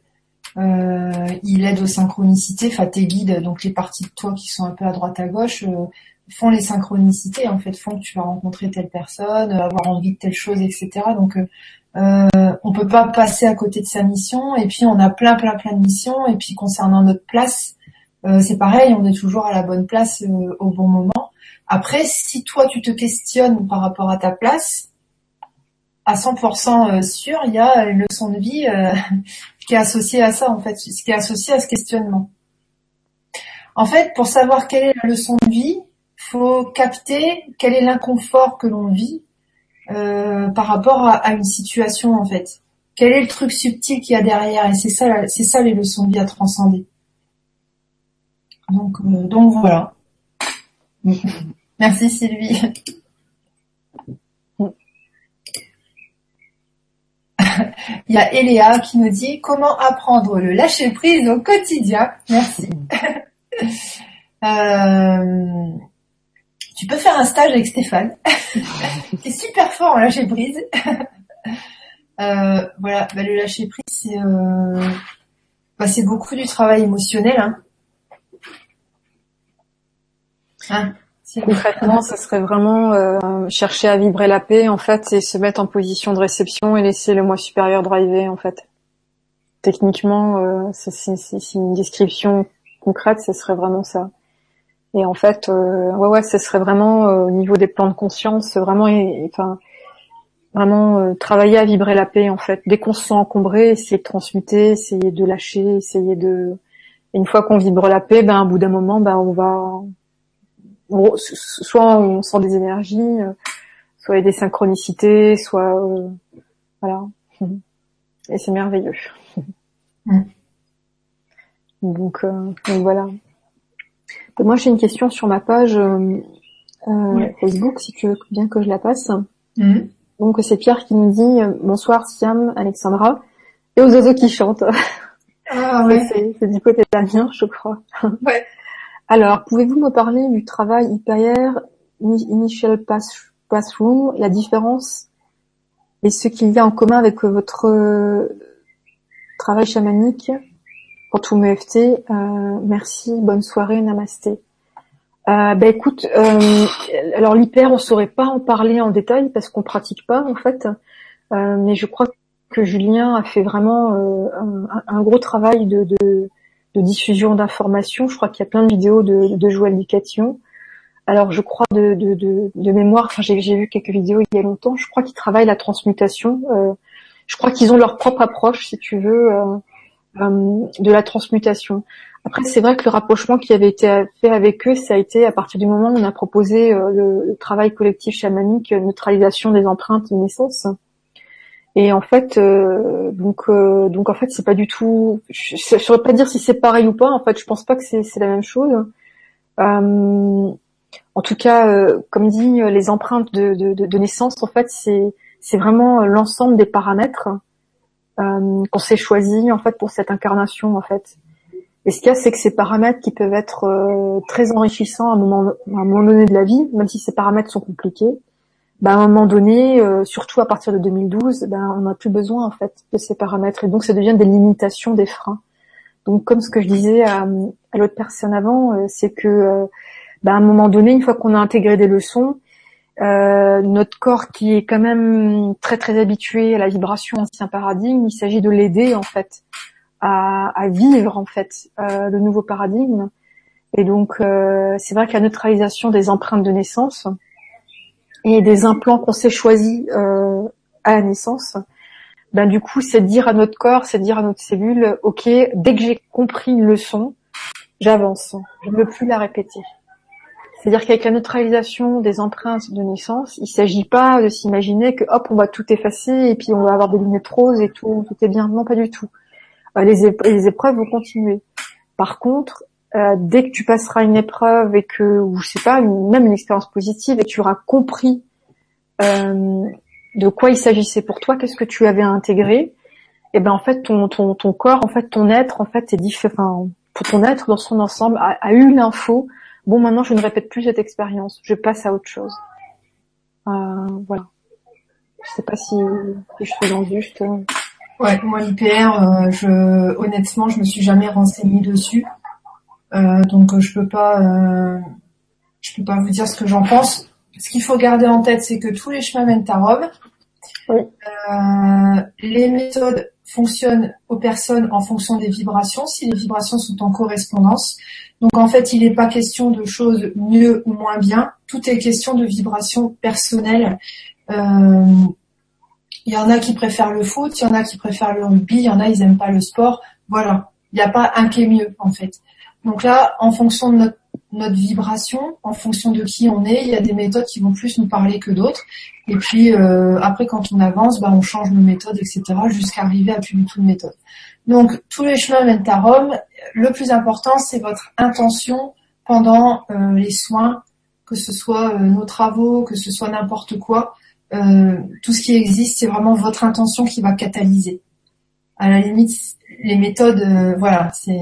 Euh, il aide aux synchronicités, enfin tes guides, donc les parties de toi qui sont un peu à droite à gauche, euh, font les synchronicités en fait, font que tu vas rencontrer telle personne, euh, avoir envie de telle chose, etc. Donc euh, on peut pas passer à côté de sa mission. Et puis on a plein plein plein de missions. Et puis concernant notre place, c'est pareil, on est toujours à la bonne place au bon moment. Après, si toi tu te questionnes par rapport à ta place, à 100% euh, sûr, il y a une leçon de vie qui est associée à ça, en fait, ce qui est associé à ce questionnement. En fait, pour savoir quelle est la leçon de vie, faut capter quel est l'inconfort que l'on vit euh, par rapport à, une situation, en fait. Quel est le truc subtil qu'il y a derrière Et c'est ça, c'est ça les leçons de vie à transcender. Donc, donc voilà. (laughs) Merci Sylvie. Il y a Eléa qui nous dit comment apprendre le lâcher prise au quotidien. Merci. (laughs) Euh, tu peux faire un stage avec Stéphane. (laughs) c'est super fort en lâcher prise. (laughs) Euh, voilà, bah, le lâcher prise, c'est euh, bah, c'est beaucoup du travail émotionnel. Hein. Hein? Concrètement, ça serait vraiment euh, chercher à vibrer la paix en fait et se mettre en position de réception et laisser le moi supérieur driver en fait. Techniquement, euh, c'est une description concrète, ce serait vraiment ça. Et en fait, euh, ouais ouais, ce serait vraiment euh, au niveau des plans de conscience, vraiment, enfin, vraiment travailler à vibrer la paix en fait. Dès qu'on se sent encombré, essayer de transmuter, essayer de lâcher, essayer de. Et une fois qu'on vibre la paix, ben, au bout d'un moment, ben, on va soit on sent des énergies, euh, soit il y a des synchronicités, soit euh, voilà. Et c'est merveilleux. Mm. Donc, euh, donc, voilà. moi j'ai une question sur ma page Facebook, si tu veux bien que je la passe. Mm. Donc c'est Pierre qui nous dit bonsoir Siam, Alexandra, et aux oiseaux qui chantent. Ah ouais. c'est du côté d'Amiens, je crois. Ouais. Alors, pouvez-vous me parler du travail hyper Initial Passroom, la différence et ce qu'il y a en commun avec votre euh, travail chamanique pour tout me FT. Euh, merci, bonne soirée, namasté. euh, bah écoute, euh, alors l'hyper, on saurait pas en parler en détail parce qu'on pratique pas en fait, euh, mais je crois que Julien a fait vraiment un, gros travail de, de diffusion d'informations. Je crois qu'il y a plein de vidéos de, de Joël Ducation. Alors je crois de, mémoire, enfin j'ai vu quelques vidéos il y a longtemps. Je crois qu'ils travaillent la transmutation. Euh, je crois qu'ils ont leur propre approche, si tu veux, de la transmutation. Après, c'est vrai que le rapprochement qui avait été fait avec eux, ça a été à partir du moment où on a proposé euh, le, travail collectif chamanique, euh, neutralisation des empreintes naissance. Et en fait, euh, donc, donc en fait, c'est pas du tout. Je, ne saurais pas dire si c'est pareil ou pas. En fait, je pense pas que c'est la même chose. en tout cas, comme dit, les empreintes de, de, de naissance, en fait, c'est vraiment l'ensemble des paramètres qu'on s'est choisi en fait pour cette incarnation, en fait. Et ce qu'il y a, c'est que ces paramètres qui peuvent être euh, très enrichissants à un, moment, à un moment donné de la vie, même si ces paramètres sont compliqués, ben, à un moment donné, euh, surtout à partir de 2012, ben, on n'a plus besoin en fait de ces paramètres. Et donc ça devient des limitations, des freins. Donc comme ce que je disais à, à l'autre personne avant, euh, c'est que ben, à un moment donné, une fois qu'on a intégré des leçons, notre corps qui est quand même très très habitué à la vibration ancien paradigme, il s'agit de l'aider en fait à, vivre en fait euh, le nouveau paradigme. Et donc euh, c'est vrai que la neutralisation des empreintes de naissance et des implants qu'on s'est choisis euh, à la naissance, ben du coup c'est dire à notre corps, c'est dire à notre cellule, ok, dès que j'ai compris une leçon, j'avance, je ne veux plus la répéter. C'est-à-dire qu'avec la neutralisation des empreintes de naissance, il ne s'agit pas de s'imaginer que hop on va tout effacer et puis on va avoir des lunettes roses et tout, tout est bien. Non, pas du tout. Euh, les, les, épreuves vont continuer. Par contre, euh, dès que tu passeras une épreuve et que, ou je sais pas, même une expérience positive et tu auras compris euh, de quoi il s'agissait pour toi, qu'est-ce que tu avais à intégrer, et eh ben en fait ton, corps, en fait ton être, en fait est différent. Pour ton être dans son ensemble a, eu l'info. Bon, maintenant je ne répète plus cette expérience, je passe à autre chose. Euh, voilà. Je sais pas si, je suis dans juste. Ouais, moi l'IPR, euh, je honnêtement, je me suis jamais renseignée dessus, euh, donc euh, je peux pas, je peux pas vous dire ce que j'en pense. Ce qu'il faut garder en tête, c'est que tous les chemins mènent à Rome. les méthodes fonctionnent aux personnes en fonction des vibrations, si les vibrations sont en correspondance. Donc en fait, il n'est pas question de choses mieux ou moins bien. Tout est question de vibrations personnelles. Euh, il y en a qui préfèrent le foot, il y en a qui préfèrent le rugby, il y en a ils aiment pas le sport. Voilà, il n'y a pas un qui est mieux en fait. Donc là, en fonction de notre, notre vibration, en fonction de qui on est, il y a des méthodes qui vont plus nous parler que d'autres. Et puis euh, après, quand on avance, bah, on change nos méthodes, etc., jusqu'à arriver à plus du tout de méthode. Donc tous les chemins mènent à Rome. Le plus important, c'est votre intention pendant euh, les soins, que ce soit euh, nos travaux, que ce soit n'importe quoi. Euh, tout ce qui existe, c'est vraiment votre intention qui va catalyser. À la limite, les méthodes, euh, voilà, c'est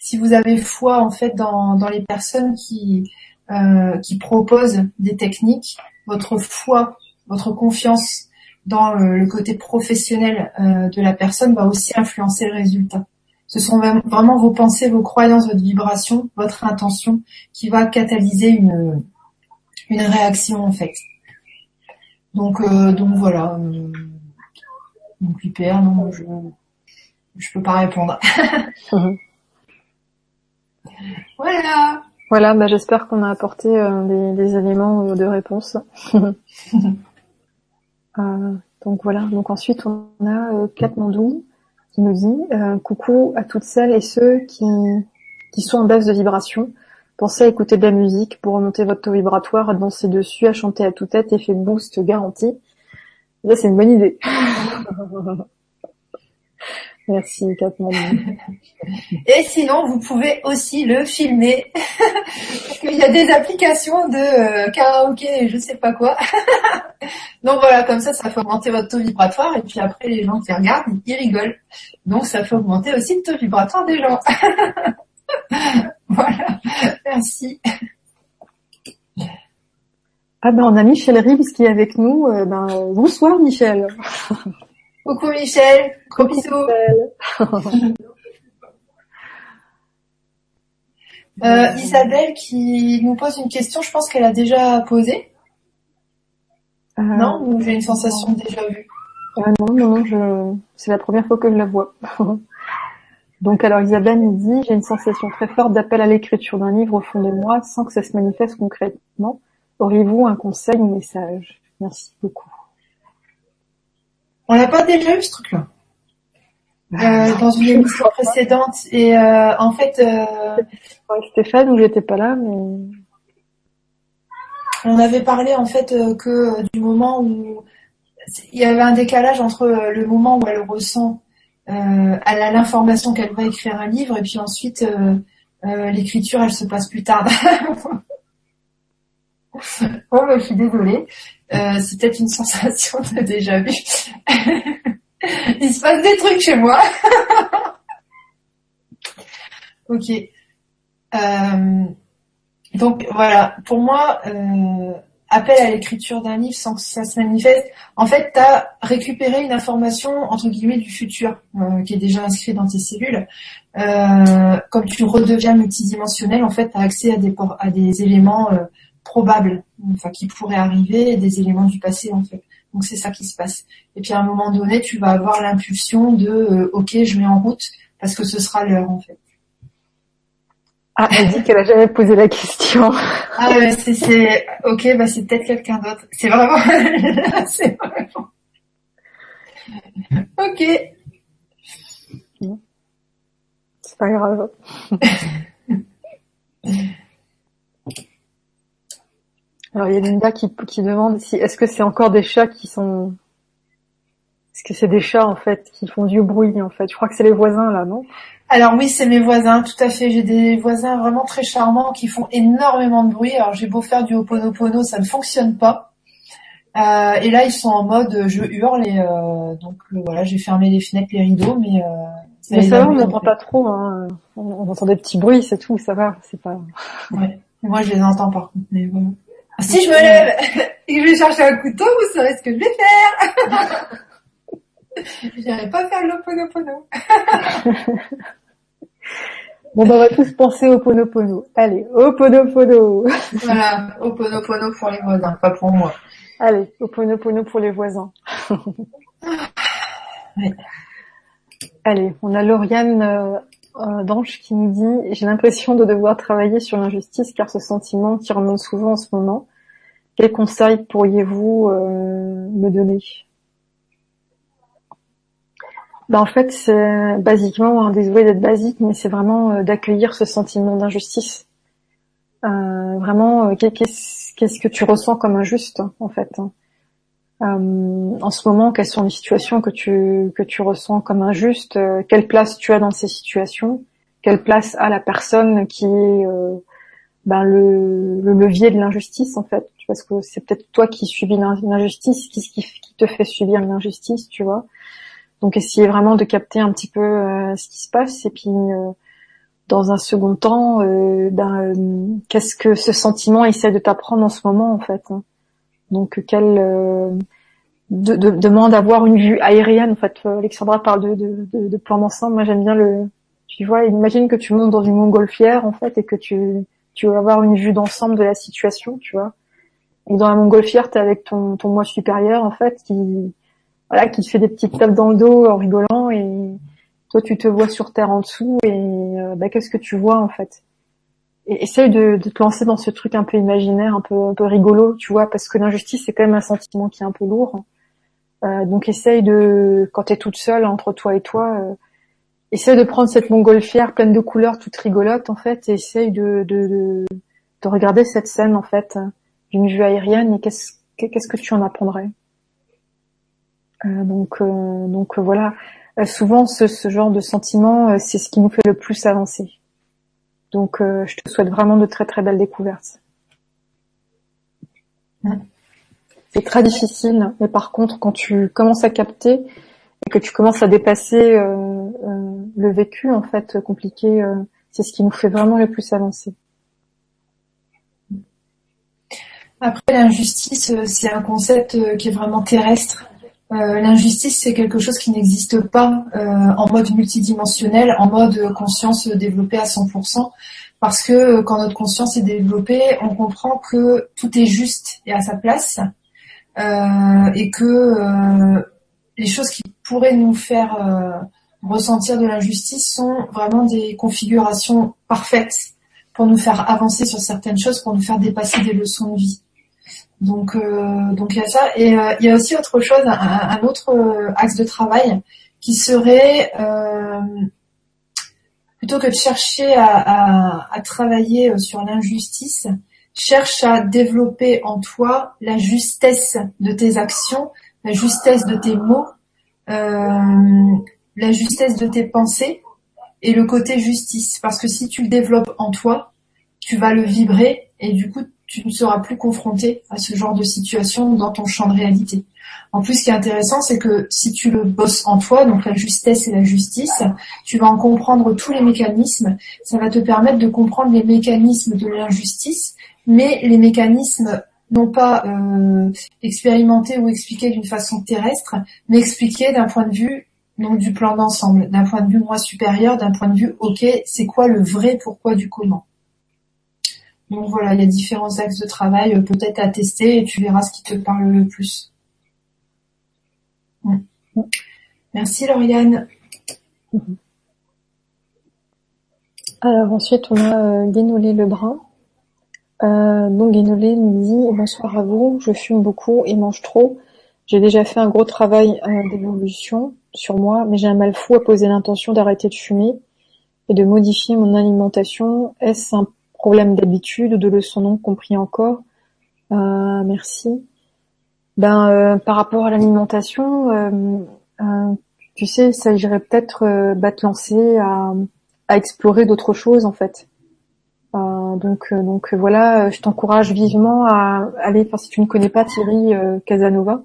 si vous avez foi en fait dans, dans les personnes qui euh, qui proposent des techniques, votre foi, votre confiance dans le, côté professionnel de la personne va aussi influencer le résultat. Ce sont vraiment vos pensées, vos croyances, votre vibration, votre intention qui va catalyser une, une réaction en fait. Donc, euh, donc voilà. Euh, donc hyper, non, je je peux pas répondre. Voilà. Voilà, bah, j'espère qu'on a apporté euh, des, éléments de réponse. (laughs) donc voilà. Donc ensuite on a Katmandou qui nous dit coucou à toutes celles et ceux qui qui sont en baisse de vibration. Pensez à écouter de la musique pour remonter votre taux vibratoire, à danser dessus, à chanter à toute-tête, effet boost garanti. Là, c'est une bonne idée. (laughs) Merci, Katman. (laughs) Et sinon, vous pouvez aussi le filmer. (laughs) Parce qu'il y a des applications de euh, karaoké et je sais pas quoi. (laughs) Donc voilà, comme ça, ça fait augmenter votre taux vibratoire. Et puis après, les gens qui regardent, ils rigolent. Donc ça fait augmenter aussi le taux vibratoire des gens. voilà, merci. Ah ben on a Michel Ribs qui est avec nous. Euh, ben, bonsoir Michel. Coucou Michel, gros bisous. (laughs) Euh, Isabelle qui nous pose une question, je pense qu'elle a déjà posé. Euh, non Ou j'ai une sensation déjà vue? Non, non, non, je... c'est la première fois que je la vois. (laughs) Donc alors Isabelle nous dit, j'ai une sensation très forte d'appel à l'écriture d'un livre au fond de moi sans que ça se manifeste concrètement. Auriez-vous un conseil ou message? Merci beaucoup. On n'a pas déjà eu ce truc-là? Euh, dans une (laughs) émission précédente et euh, en fait euh, Stéphane où j'étais pas là mais on avait parlé en fait que du moment où il y avait un décalage entre le moment où elle ressent elle a l'information qu'elle va écrire un livre et puis ensuite l'écriture elle se passe plus tard. (laughs) oh mais je suis désolée, c'est peut-être une sensation de déjà vu. (laughs) Il se passe des trucs chez moi. (laughs) ok. Euh, donc voilà, pour moi, euh, appel à l'écriture d'un livre sans que ça se manifeste, en fait, tu as récupéré une information, entre guillemets, du futur, euh, qui est déjà inscrite dans tes cellules. comme tu redeviens multidimensionnel, en fait, tu as accès à des, à des éléments probables, enfin, qui pourraient arriver, des éléments du passé, en fait. Donc c'est ça qui se passe. Et puis à un moment donné, tu vas avoir l'impulsion de euh, OK, je mets en route parce que ce sera l'heure en fait. Ah, elle dit qu'elle a jamais posé la question. Ah ouais, c'est, c'est ok, bah c'est peut-être quelqu'un d'autre. C'est vraiment, (laughs) c'est vraiment. Ok. C'est pas grave. (laughs) Alors il y a Linda qui, qui demande si est-ce que c'est encore des chats qui sont est-ce que c'est des chats en fait qui font du bruit en fait? Je crois que c'est les voisins là, non? Alors oui, c'est mes voisins, tout à fait. J'ai des voisins vraiment très charmants qui font énormément de bruit. Alors j'ai beau faire du hoponopono, ça ne fonctionne pas. Euh, et là ils sont en mode je hurle et euh, donc euh, voilà j'ai fermé les fenêtres, les rideaux, mais euh, mais ça va, on n'entend pas trop. Hein. On, on, entend des petits bruits, c'est tout, ça va, c'est pas. Ouais. Moi je les entends par contre, mais bon. Si je me lève et que je vais chercher un couteau, vous saurez ce que je vais faire. (laughs) J'irai pas faire l'oponopono. (laughs) bon, ben, on va tous penser au ponopono. Allez, oponopono. voilà, oponopono pour les voisins, pas pour moi. Allez, oponopono pour les voisins. (laughs) Allez, on a Lauriane euh, euh, Danche qui nous dit « J'ai l'impression de devoir travailler sur l'injustice car ce sentiment qui remonte souvent en ce moment. Quels conseils pourriez-vous euh, me donner ?» ben, En fait, c'est basiquement, hein, désolé d'être basique, mais c'est vraiment euh, d'accueillir ce sentiment d'injustice. Euh, vraiment, qu'est-ce que tu ressens comme injuste en fait hein? En ce moment, quelles sont les situations que tu que tu ressens comme injustes Quelle place tu as dans ces situations? Quelle place a la personne qui est ben, le, le, levier de l'injustice en fait? Parce que c'est peut-être toi qui subis l'injustice, qui, qui, qui te fait subir l'injustice, tu vois. Donc essayer vraiment de capter un petit peu euh, ce qui se passe et puis euh, dans un second temps, euh, ben, qu'est-ce que ce sentiment essaie de t'apprendre en ce moment en fait hein. Donc quelle de, de, demande d'avoir une vue aérienne en fait. Alexandra parle de, plan d'ensemble. Moi j'aime bien le, tu vois, imagine que tu montes dans une montgolfière en fait et que tu tu avoir une vue d'ensemble de la situation, tu vois. Et dans la montgolfière, t'es avec ton, ton moi supérieur en fait qui voilà qui te fait des petites tapes dans le dos en rigolant et toi tu te vois sur terre en dessous et euh, bah, qu'est-ce que tu vois en fait? Essaye de, de, te lancer dans ce truc un peu imaginaire, un peu un peu rigolo, tu vois, parce que l'injustice c'est quand même un sentiment qui est un peu lourd. Euh, donc essaye de, quand t'es toute seule entre toi et toi, euh, essaye de prendre cette montgolfière pleine de couleurs, toute rigolote en fait, et essaye de, de, de, regarder cette scène en fait d'une vue aérienne et qu'est-ce qu'est-ce que tu en apprendrais? Euh, donc euh, donc voilà, euh, souvent ce, ce genre de sentiment, c'est ce qui nous fait le plus avancer. Donc je te souhaite vraiment de très très belles découvertes. C'est très difficile, mais par contre, quand tu commences à capter et que tu commences à dépasser euh, euh, le vécu en fait compliqué, euh, c'est ce qui nous fait vraiment le plus avancer. Après, l'injustice, c'est un concept qui est vraiment terrestre. L'injustice, c'est quelque chose qui n'existe pas en mode multidimensionnel, en mode conscience développée à 100%. parce que quand notre conscience est développée, on comprend que tout est juste et à sa place, euh, et que euh, les choses qui pourraient nous faire euh, ressentir de l'injustice sont vraiment des configurations parfaites pour nous faire avancer sur certaines choses, pour nous faire dépasser des leçons de vie. Donc, donc il y a ça. Et il y a aussi autre chose, un, autre axe de travail qui serait plutôt que de chercher à, travailler sur l'injustice, cherche à développer en toi la justesse de tes actions, la justesse de tes mots, euh, la justesse de tes pensées et le côté justice. Parce que si tu le développes en toi, tu vas le vibrer et du coup, tu ne seras plus confronté à ce genre de situation dans ton champ de réalité. En plus, ce qui est intéressant, c'est que si tu le bosses en toi, donc la justesse et la justice, tu vas en comprendre tous les mécanismes. Ça va te permettre de comprendre les mécanismes de l'injustice mais les mécanismes non pas euh, expérimentés ou expliqués d'une façon terrestre, mais expliqués d'un point de vue donc du plan d'ensemble, d'un point de vue moi supérieur, d'un point de vue ok, c'est quoi le vrai pourquoi du comment. Donc voilà, il y a différents axes de travail euh, peut-être à tester et tu verras ce qui te parle le plus. Mm. Merci Lauriane. Alors ensuite on a euh, Guénolé Lebrun. Euh, donc Guénolé nous dit bonsoir à vous, je fume beaucoup et mange trop. J'ai déjà fait un gros travail d'évolution sur moi, mais j'ai un mal fou à poser l'intention d'arrêter de fumer et de modifier mon alimentation. Est-ce un problème d'habitude ou de leçon non compris encore euh, Merci. Ben euh, par rapport à l'alimentation, euh, tu sais, ça irait peut-être bah, te lancer à, à explorer d'autres choses en fait euh, donc, euh, donc voilà, je t'encourage vivement à aller. Enfin, si tu ne connais pas Thierry euh, Casanova,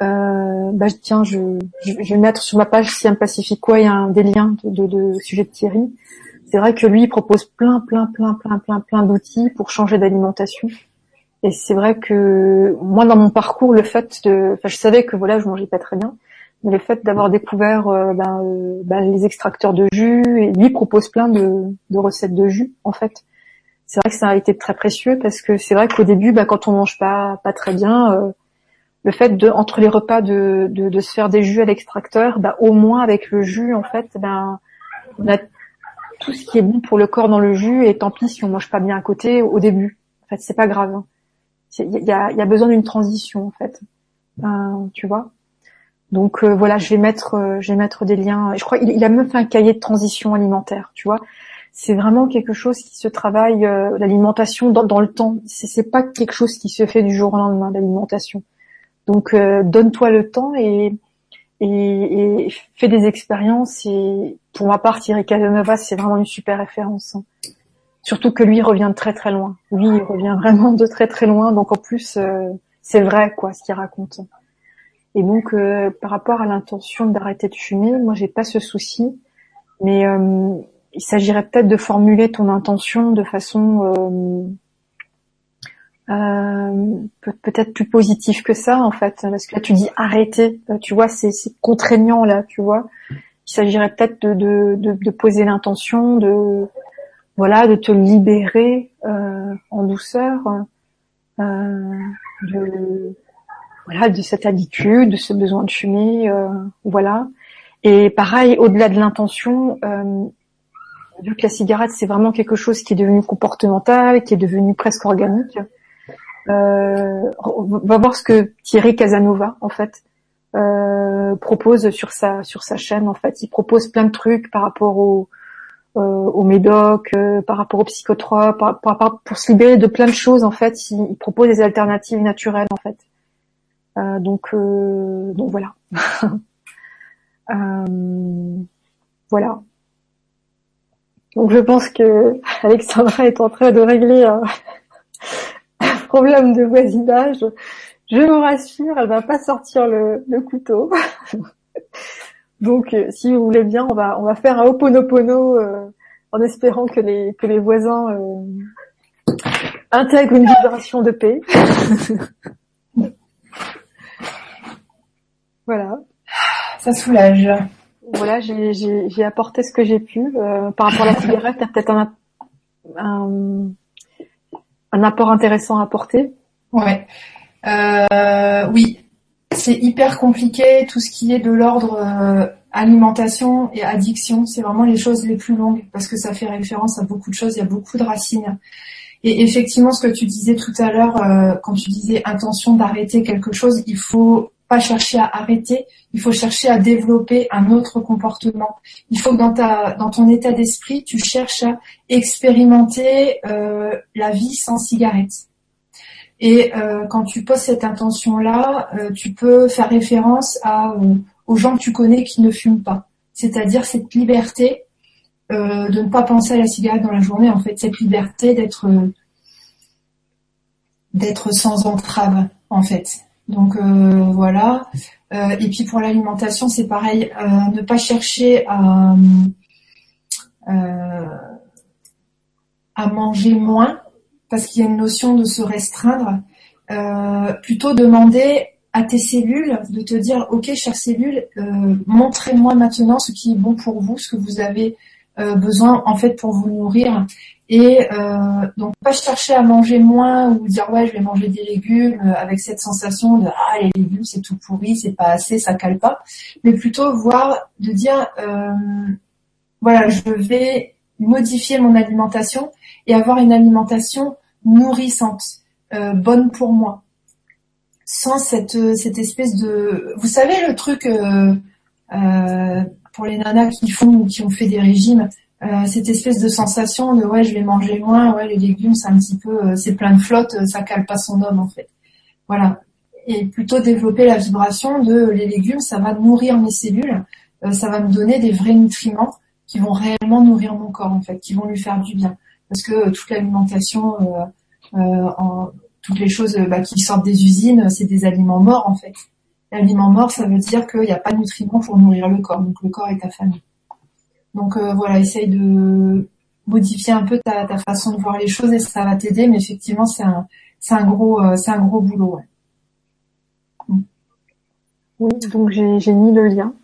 bah tiens, je, je, vais mettre sur ma page Siam Pacifico, il y a un, des liens de, de, sujet de Thierry. C'est vrai que lui propose plein, plein, plein, plein, plein, plein d'outils pour changer d'alimentation. Et c'est vrai que moi, dans mon parcours, le fait de, enfin, je savais que voilà, je mangeais pas très bien, le fait d'avoir découvert euh, ben, euh, ben, les extracteurs de jus, et lui propose plein de, recettes de jus en fait. C'est vrai que ça a été très précieux parce que c'est vrai qu'au début, ben, quand on mange pas pas très bien, euh, le fait de entre les repas de, de, se faire des jus à l'extracteur, ben, au moins avec le jus en fait, ben on a tout ce qui est bon pour le corps dans le jus et tant pis si on mange pas bien à côté au début. En fait, c'est pas grave. Il y a, y a besoin d'une transition en fait. tu vois. Donc euh, voilà, je vais mettre, euh, je vais mettre des liens. Je crois il, a même fait un cahier de transition alimentaire. Tu vois, c'est vraiment quelque chose qui se travaille euh, l'alimentation dans, dans, le temps. C'est pas quelque chose qui se fait du jour au lendemain l'alimentation. Donc donne-toi le temps et, et, et fais des expériences. Et pour ma part, Thierry Casanova, c'est vraiment une super référence. Hein. Surtout que lui il revient de très très loin. Lui, il revient vraiment de très très loin. Donc en plus, c'est vrai quoi ce qu'il raconte. Et donc, euh, par rapport à l'intention d'arrêter de fumer, moi, j'ai pas ce souci, mais euh, il s'agirait peut-être de formuler ton intention de façon euh, peut-être plus positive que ça, en fait, parce que là, tu dis arrêter, tu vois, c'est contraignant là, tu vois. Il s'agirait peut-être de, de, poser l'intention de voilà, de te libérer en douceur. de voilà, de cette habitude, de ce besoin de fumer, euh, voilà. Et pareil, au-delà de l'intention, euh, vu que la cigarette c'est vraiment quelque chose qui est devenu comportemental, qui est devenu presque organique, euh, va voir ce que Thierry Casanova en fait euh, propose sur sa sur sa chaîne. En fait, il propose plein de trucs par rapport au euh, au médoc, euh, par rapport aux psychotropes, par, par, pour se libérer de plein de choses en fait. Il, il propose des alternatives naturelles en fait. Euh, donc, euh, donc voilà. (laughs) Euh, voilà. Donc je pense que (laughs) Alexandra est en train de régler problème de voisinage. Je vous rassure, elle va pas sortir le, couteau. (laughs) Donc si vous voulez bien, on va on va faire un oponopono euh, en espérant que les que les voisins intègrent une vibration de paix. (laughs) Voilà. Ça soulage. Voilà, j'ai apporté ce que j'ai pu. Euh, par rapport à la cigarette, peut-être un un, un apport intéressant à apporter. Ouais. Euh, oui, c'est hyper compliqué. Tout ce qui est de l'ordre euh, alimentation et addiction, c'est vraiment les choses les plus longues parce que ça fait référence à beaucoup de choses. Il y a beaucoup de racines. Et effectivement, ce que tu disais tout à l'heure, euh, quand tu disais intention d'arrêter quelque chose, il faut pas chercher à arrêter, il faut chercher à développer un autre comportement. Il faut que dans, ta, dans ton état d'esprit, tu cherches à expérimenter euh, la vie sans cigarette. Et euh, quand tu poses cette intention-là, euh, tu peux faire référence à, aux gens que tu connais qui ne fument pas. C'est-à-dire cette liberté de ne pas penser à la cigarette dans la journée, en fait, cette liberté d'être d'être sans entrave, en fait. Donc euh, voilà. Euh, et puis pour l'alimentation, c'est pareil, euh, ne pas chercher à, manger moins, parce qu'il y a une notion de se restreindre. plutôt demander à tes cellules de te dire, ok, chères cellules, montrez-moi maintenant ce qui est bon pour vous, ce que vous avez besoin en fait pour vous nourrir et euh, donc pas chercher à manger moins ou dire ouais je vais manger des légumes euh, avec cette sensation de ah les légumes c'est tout pourri, c'est pas assez, ça cale pas, mais plutôt voir de dire euh, voilà je vais modifier mon alimentation et avoir une alimentation nourrissante, euh, bonne pour moi, sans cette cette espèce de vous savez le truc euh, euh, pour les nanas qui font ou qui ont fait des régimes euh, cette espèce de sensation de ouais je vais manger moins, ouais les légumes c'est un petit peu euh, c'est plein de flotte, euh, ça cale pas son homme en fait. Voilà. Et plutôt développer la vibration de les légumes, ça va nourrir mes cellules, ça va me donner des vrais nutriments qui vont réellement nourrir mon corps en fait, qui vont lui faire du bien. Parce que toute l'alimentation, en, toutes les choses bah, qui sortent des usines, c'est des aliments morts en fait. L'aliment mort, ça veut dire qu'il n'y a pas de nutriments pour nourrir le corps, donc le corps est affamé. Donc euh, voilà, essaye de modifier un peu ta, façon de voir les choses et ça va t'aider. Mais effectivement, c'est un, c'est un gros, euh, c'est un gros boulot. Mm. Oui, donc j'ai, mis le lien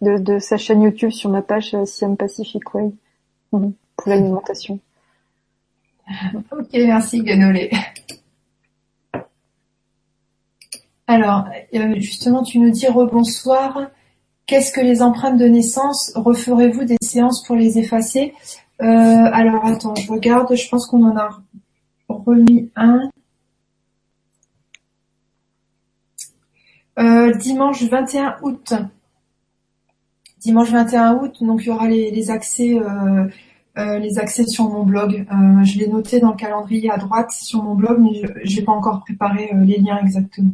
de, sa chaîne YouTube sur ma page euh, Siam Pacific Way mm. pour l'alimentation. (laughs) ok, merci Ganolé. Alors, justement, tu nous dis rebonsoir. Qu'est-ce que les empreintes de naissance Referez-vous des séances pour les effacer? Euh, Alors attends, je regarde, je pense qu'on en a remis un. Euh, dimanche 21 août. Dimanche 21 août, donc il y aura les, euh, les accès sur mon blog. je l'ai noté dans le calendrier à droite sur mon blog, mais je n'ai pas encore préparé les liens exactement.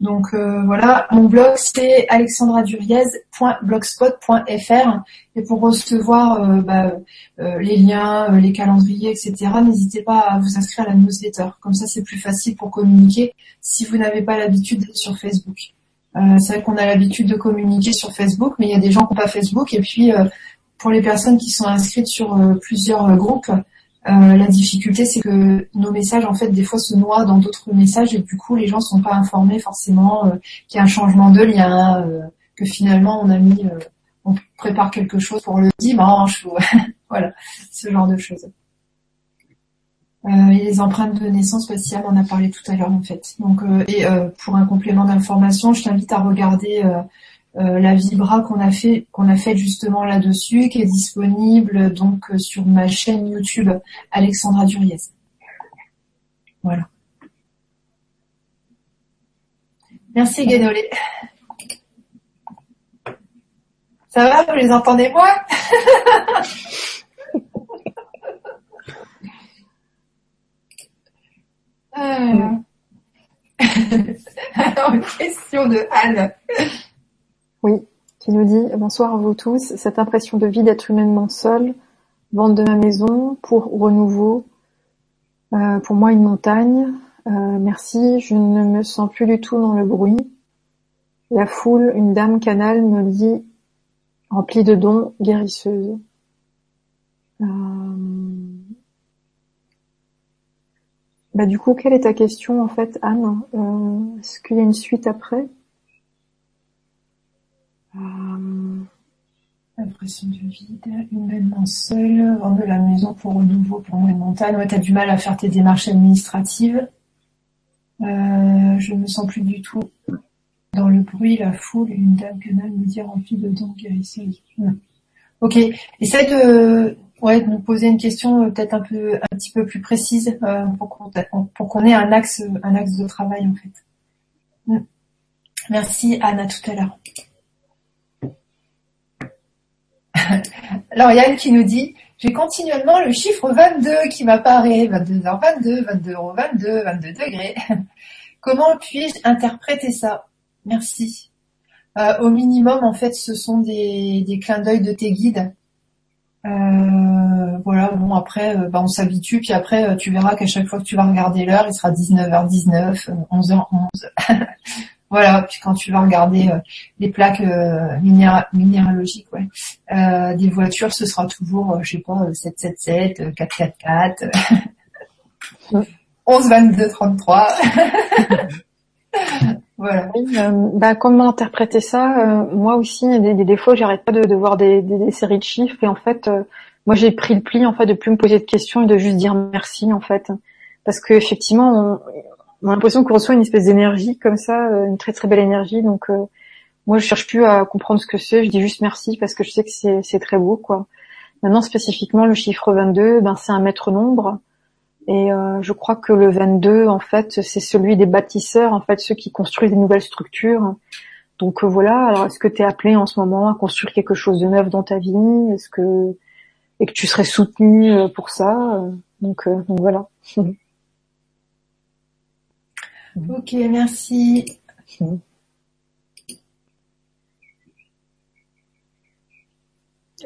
Donc euh, voilà, mon blog c'est alexandraduriez.blogspot.fr et pour recevoir euh, bah, euh, les liens, les calendriers, etc. N'hésitez pas à vous inscrire à la newsletter. Comme ça c'est plus facile pour communiquer si vous n'avez pas l'habitude d'être sur Facebook. c'est vrai qu'on a l'habitude de communiquer sur Facebook, mais il y a des gens qui n'ont pas Facebook et puis pour les personnes qui sont inscrites sur plusieurs groupes, euh, la difficulté, c'est que nos messages, en fait, des fois se noient dans d'autres messages et du coup, les gens sont pas informés forcément euh, qu'il y a un changement de lien, euh, que finalement on a mis, on prépare quelque chose pour le dimanche, ou (laughs) voilà, ce genre de choses. et les empreintes de naissance, Siam en a parlé tout à l'heure en fait. Donc, et pour un complément d'information, je t'invite à regarder euh, la vibra qu'on a fait qu'on a fait justement là-dessus, qui est disponible donc euh, sur ma chaîne YouTube Alexandra Duriez. Voilà. Merci Guénolé. Ça va, vous les entendez moi (laughs) euh. (laughs) Alors, question de Anne. Oui, qui nous dit bonsoir à vous tous. Cette impression de vie d'être humainement seul, vente de ma maison pour renouveau, euh, pour moi une montagne. Euh, merci, je ne me sens plus du tout dans le bruit. La foule, une dame canale me dit remplie de dons, guérisseuse. Euh, bah du coup, quelle est ta question en fait, Anne? Est-ce qu'il y a une suite après? Euh, L'impression de vide, humainement seul, vendre la maison pour renouveau pour moi une montagne. Ouais, t'as du mal à faire tes démarches administratives. Euh, je me sens plus du tout dans le bruit, la foule, une dame canale me dit remplie de dents guérisseuse. Ok, essaye de, ouais, de nous poser une question euh, peut-être un peu, un petit peu plus précise euh, pour qu'on ait un axe, un axe de travail en fait. Mm. Merci Anne, tout à l'heure. Alors Yann qui nous dit, j'ai continuellement le chiffre 22 qui m'apparaît, 22h22, 22h22, 22 degrés. (laughs) Comment puis-je interpréter ça? Merci. Euh, au minimum, en fait, ce sont des, des clins d'œil de tes guides. Euh, voilà, bon après, euh, bah, on s'habitue, puis après, tu verras qu'à chaque fois que tu vas regarder l'heure, il sera 19h19, 11h11. (laughs) voilà, puis quand tu vas regarder les plaques minéralogiques, ouais, des voitures, ce sera toujours, je sais pas, 777, 444, 11, 22, 33. Voilà. Euh, bah, comment interpréter ça euh, Moi aussi, des, des, j'arrête pas de, de voir des, des, séries de chiffres et en fait, euh, moi j'ai pris le pli en fait de plus me poser de questions et de juste dire merci en fait, parce que effectivement, on, a l'impression qu'on reçoit une espèce d'énergie comme ça, une très très belle énergie. Donc moi, je cherche plus à comprendre ce que c'est, je dis juste merci parce que je sais que c'est très beau quoi. Maintenant, spécifiquement, le chiffre 22, ben c'est un maître nombre. Et euh, je crois que le 22, en fait, c'est celui des bâtisseurs, en fait, ceux qui construisent des nouvelles structures. Donc euh, voilà. Alors, est-ce que tu es appelé en ce moment à construire quelque chose de neuf dans ta vie? Est-ce que et que tu serais soutenu euh, pour ça? Donc, donc voilà. (laughs) ok, merci.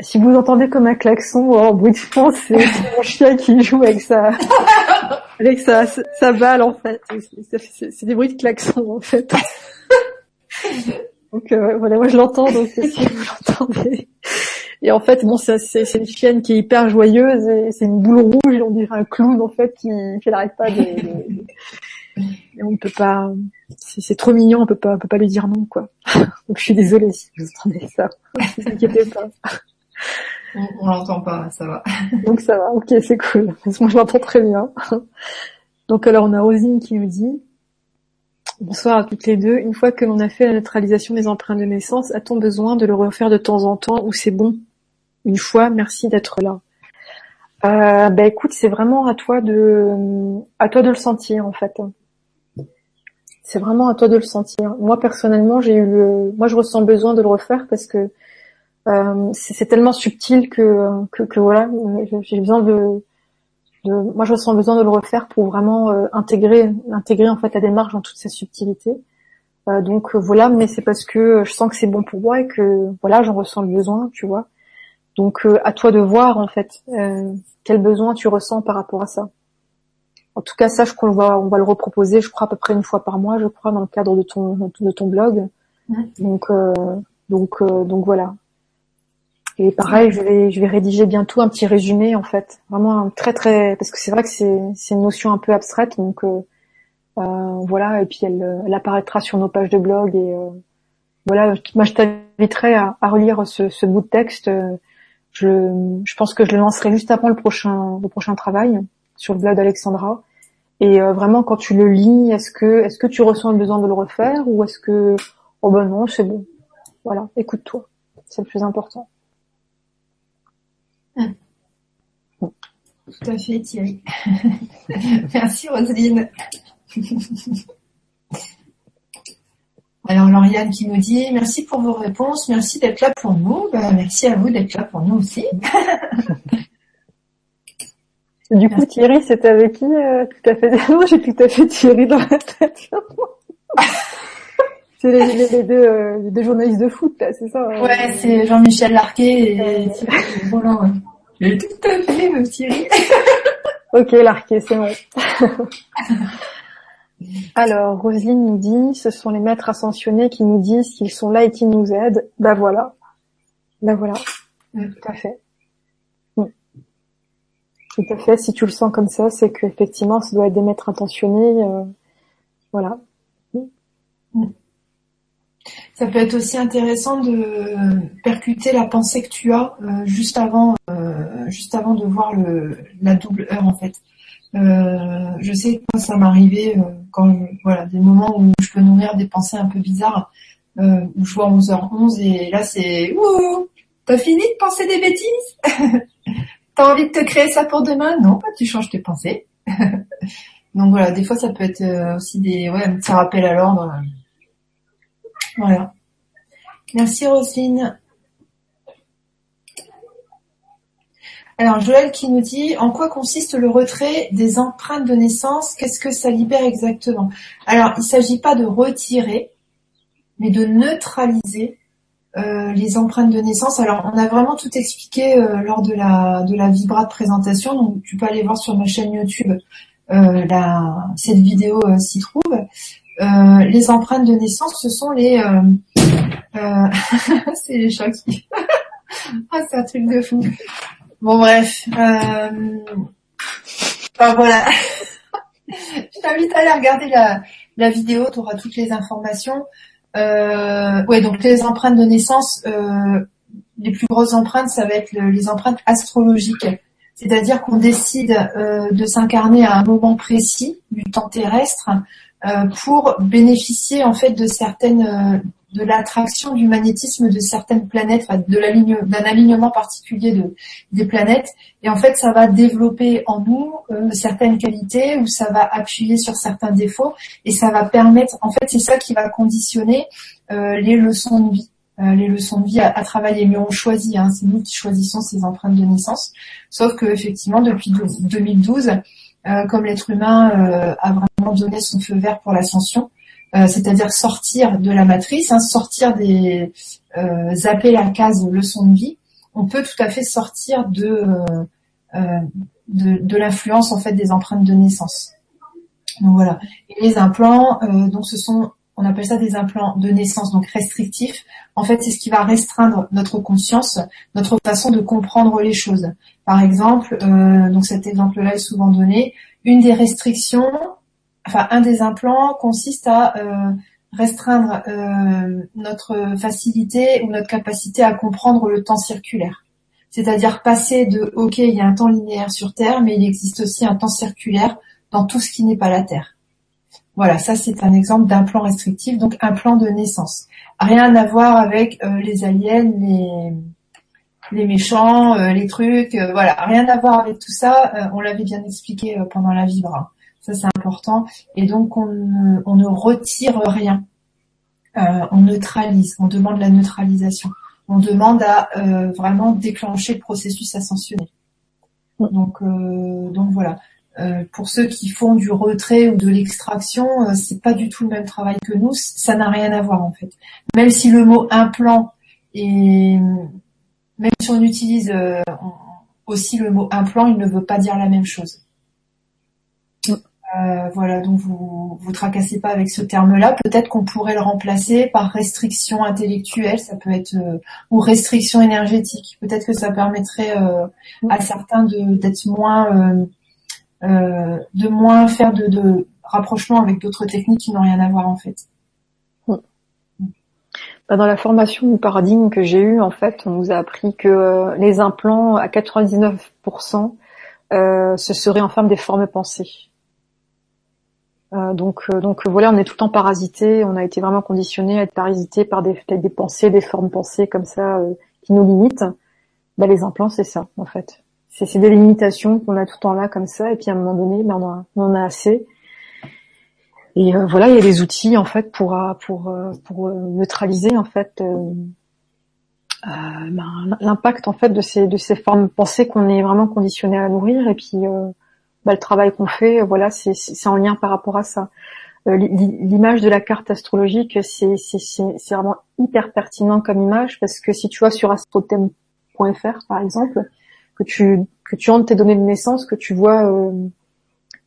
Si vous entendez comme un klaxon ou un bruit de fond, c'est (laughs) mon chien qui joue avec sa, avec sa, sa balle en fait. C'est des bruits de klaxon en fait. (laughs) donc euh, voilà, moi je l'entends, donc si vous l'entendez. Et en fait, bon, c'est une chienne qui est hyper joyeuse et c'est une boule rouge, on dirait un clown en fait qui, qui n'arrête pas de, de... Et on peut pas, c'est trop mignon, on peut pas, on peut pas lui dire non quoi. (laughs) Donc je suis désolée si vous entendez ça. (laughs) Ne vous inquiétez pas. On, on l'entend pas, ça va. (laughs) Donc ça va, ok, c'est cool. Parce que moi je l'entends très bien. Donc alors on a Rosine qui nous dit Bonsoir à toutes les deux. Une fois que l'on a fait la neutralisation des empreintes de naissance, a-t-on besoin de le refaire de temps en temps ou c'est bon? Une fois, merci d'être là. Euh, bah écoute, c'est vraiment à toi de à toi de le sentir en fait. C'est vraiment à toi de le sentir. Moi personnellement, j'ai eu le moi je ressens besoin de le refaire parce que euh, c'est tellement subtil que, que, voilà, j'ai besoin de, de, moi je ressens besoin de le refaire pour vraiment euh, intégrer, intégrer en fait la démarche dans toute sa subtilité. Euh, donc voilà, mais c'est parce que je sens que c'est bon pour moi et que voilà, j'en ressens le besoin, tu vois. Donc à toi de voir en fait quel besoin tu ressens par rapport à ça. En tout cas, sache qu'on va, on va le reproposer, je crois à peu près une fois par mois, je crois, dans le cadre de ton de ton blog. Donc donc donc voilà. Et pareil, je vais, je vais rédiger bientôt un petit résumé en fait, vraiment un très très, parce que c'est vrai que c'est, c'est une notion un peu abstraite, donc euh, euh, voilà. Et puis elle, elle, apparaîtra sur nos pages de blog et euh, voilà. Moi, je t'inviterai à, à, relire ce, ce, bout de texte. Je, je pense que je le lancerai juste avant le prochain, le prochain travail sur le blog d'Alexandra. Et vraiment, quand tu le lis, est-ce que, tu ressens le besoin de le refaire ou est-ce que, oh ben non, c'est bon. Voilà, écoute-toi, c'est le plus important. Tout à fait, Thierry. (laughs) Merci, Roselyne. (laughs) Alors, Lauriane qui nous dit merci pour vos réponses, merci d'être là pour nous. Ben, merci à vous d'être là pour nous aussi. (laughs) du coup, Thierry, c'était avec qui euh, tout à fait Non, (laughs) j'ai tout à fait Thierry dans la tête. (laughs) c'est les, deux, euh, les, deux, journalistes de foot, là, c'est ça hein Ouais, c'est Jean-Michel Larquet et Thierry Roland. J'ai tout à fait, mon Thierry. (laughs) ok, l'arqué, c'est bon. Alors, Roselyne nous dit, ce sont les maîtres ascensionnés qui nous disent qu'ils sont là et qui nous aident. Bah voilà. Bah voilà. Tout à fait. Tout à fait. Si tu le sens comme ça, c'est qu'effectivement, ça doit être des maîtres intentionnés. Euh, voilà. Mm. Ça peut être aussi intéressant de percuter la pensée que tu as euh, juste avant, euh, juste avant de voir le, la double heure en fait. Euh, je sais que ça m'arrivait quand voilà des moments où je peux nourrir des pensées un peu bizarres, où je vois 11h11 et là c'est ouh, t'as fini de penser des bêtises? (laughs) T'as envie de te créer ça pour demain? Non, bah, tu changes tes pensées. (laughs) Donc voilà, des fois ça peut être aussi des ouais, ça rappelle à l'ordre. Voilà. Merci Roselyne. Alors Joël qui nous dit en quoi consiste le retrait des empreintes de naissance? Qu'est-ce que ça libère exactement? Alors il ne s'agit pas de retirer, mais de neutraliser euh, les empreintes de naissance. Alors on a vraiment tout expliqué euh, lors de la de la vibra de présentation, donc tu peux aller voir sur ma chaîne YouTube. Euh, la, cette vidéo s'y trouve. Euh, les empreintes de naissance, ce sont les... Euh, euh (laughs) c'est les qui... (laughs) ah, c'est un truc de fou. Bon, bref. Euh, enfin, voilà. (laughs) Je t'invite à aller regarder la, la vidéo, tu auras toutes les informations. Euh, ouais, donc les empreintes de naissance, euh, les plus grosses empreintes, ça va être les empreintes astrologiques. C'est-à-dire qu'on décide euh, de s'incarner à un moment précis du temps terrestre euh, pour bénéficier en fait de certaines de l'attraction du magnétisme de certaines planètes, d'un alignement particulier de, des planètes. Et en fait, ça va développer en nous euh, certaines qualités ou ça va appuyer sur certains défauts et ça va permettre, en fait, c'est ça qui va conditionner les leçons de vie. les leçons de vie à, travailler, mais on choisit, hein, c'est nous qui choisissons ces empreintes de naissance. Sauf que effectivement, depuis 2012, euh, comme l'être humain euh, a vraiment donné son feu vert pour l'ascension, euh, c'est-à-dire sortir de la matrice, hein, sortir des zapper la case leçon de vie, on peut tout à fait sortir de de, de l'influence en fait des empreintes de naissance. Donc voilà. Les implants, donc ce sont on appelle ça des implants de naissance, donc restrictifs. En fait, c'est ce qui va restreindre notre conscience, notre façon de comprendre les choses. Par exemple, euh, donc cet exemple-là est souvent donné, une des restrictions, enfin un des implants consiste à euh, restreindre euh, notre facilité ou notre capacité à comprendre le temps circulaire. C'est-à-dire passer de OK, il y a un temps linéaire sur Terre, mais il existe aussi un temps circulaire dans tout ce qui n'est pas la Terre. Voilà, ça c'est un exemple d'un plan restrictif, donc un plan de naissance. Rien à voir avec euh, les aliens, les, méchants, les trucs, voilà, rien à voir avec tout ça. on l'avait bien expliqué pendant la vibra. Ça c'est important. Et donc on ne, retire rien. on neutralise, on demande la neutralisation. On demande à vraiment déclencher le processus ascensionné. Donc, donc voilà. Euh, pour ceux qui font du retrait ou de l'extraction, euh, c'est pas du tout le même travail que nous. Ça n'a rien à voir en fait. Même si le mot implant et même si on utilise euh, aussi le mot implant, il ne veut pas dire la même chose. Voilà, donc vous vous tracassez pas avec ce terme-là. Peut-être qu'on pourrait le remplacer par restriction intellectuelle, ça peut être ou restriction énergétique. Peut-être que ça permettrait à certains d'être moins euh, de moins faire de, de rapprochement avec d'autres techniques qui n'ont rien à voir en fait. Bah, dans la formation du paradigme que j'ai eue, en fait, on nous a appris que euh, les implants, à 99%, euh, ce serait en forme des formes pensées. Euh, donc, euh, donc voilà, on est tout le temps parasité, on a été vraiment conditionné à être parasité par des, des pensées, des formes pensées comme ça qui nous limitent. Bah, les implants, c'est ça, en fait c'est des limitations qu'on a tout le temps là comme ça, et puis à un moment donné, ben, on, en a assez. Et euh, voilà, il y a des outils en fait pour euh, pour euh, pour neutraliser en fait ben, l'impact en fait de ces de ces formes pensées qu'on est vraiment conditionné à nourrir, et puis ben, le travail qu'on fait, voilà, c'est en lien par rapport à ça. L'image de la carte astrologique, c'est vraiment hyper pertinent comme image parce que si tu vois sur astrothème.fr par exemple, que tu que tu entres tes données de naissance, que tu vois euh,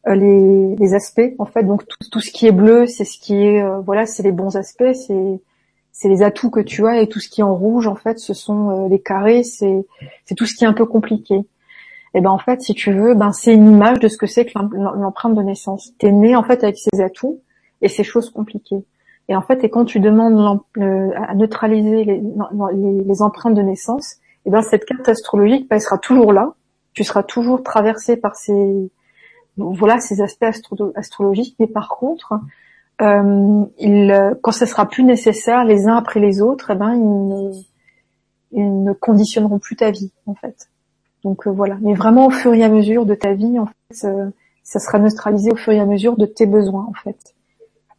euh, les, les, aspects en fait. Donc tout, tout ce qui est bleu, c'est ce qui est euh, voilà, c'est les bons aspects, c'est c'est les atouts que tu as et tout ce qui est en rouge en fait, ce sont les carrés, c'est c'est tout ce qui est un peu compliqué. Et ben en fait, si tu veux, ben c'est une image de ce que c'est que l'empreinte de naissance. T'es né en fait avec ces atouts et ces choses compliquées. Et en fait, et quand tu demandes à neutraliser les, empreintes de naissance, et ben cette carte astrologique, ben, elle sera toujours là. Tu seras toujours traversé par ces voilà ces aspects astrologiques. Mais par contre, euh, il, quand ce sera plus nécessaire, les uns après les autres, eh ben ils ils ne conditionneront plus ta vie en fait. Donc euh, voilà. Mais vraiment au fur et à mesure de ta vie, en fait, euh, ça sera neutralisé au fur et à mesure de tes besoins en fait.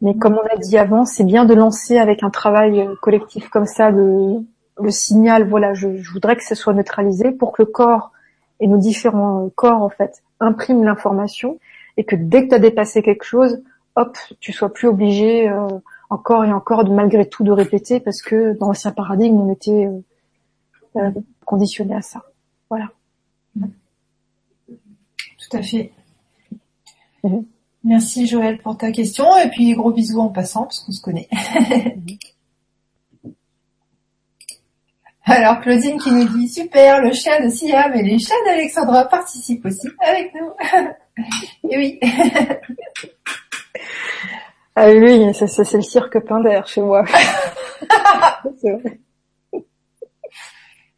Mais comme on a dit avant, c'est bien de lancer avec un travail euh, collectif comme ça le, le signal. Voilà, je, je, voudrais que ce soit neutralisé pour que le corps et nos différents corps en fait impriment l'information et que dès que tu as dépassé quelque chose, hop, tu sois plus obligé euh, encore et encore de malgré tout de répéter parce que dans l'ancien paradigme on était conditionné à ça. Voilà. Tout à fait. Mhm. Merci Joël pour ta question et puis gros bisous en passant parce qu'on se connaît. (laughs) Alors Claudine qui nous dit super, le chien de Siam et les chats d'Alexandra participent aussi avec nous. (laughs) et oui. (laughs) ah oui, c'est le cirque plein d'air chez moi. c'est vrai.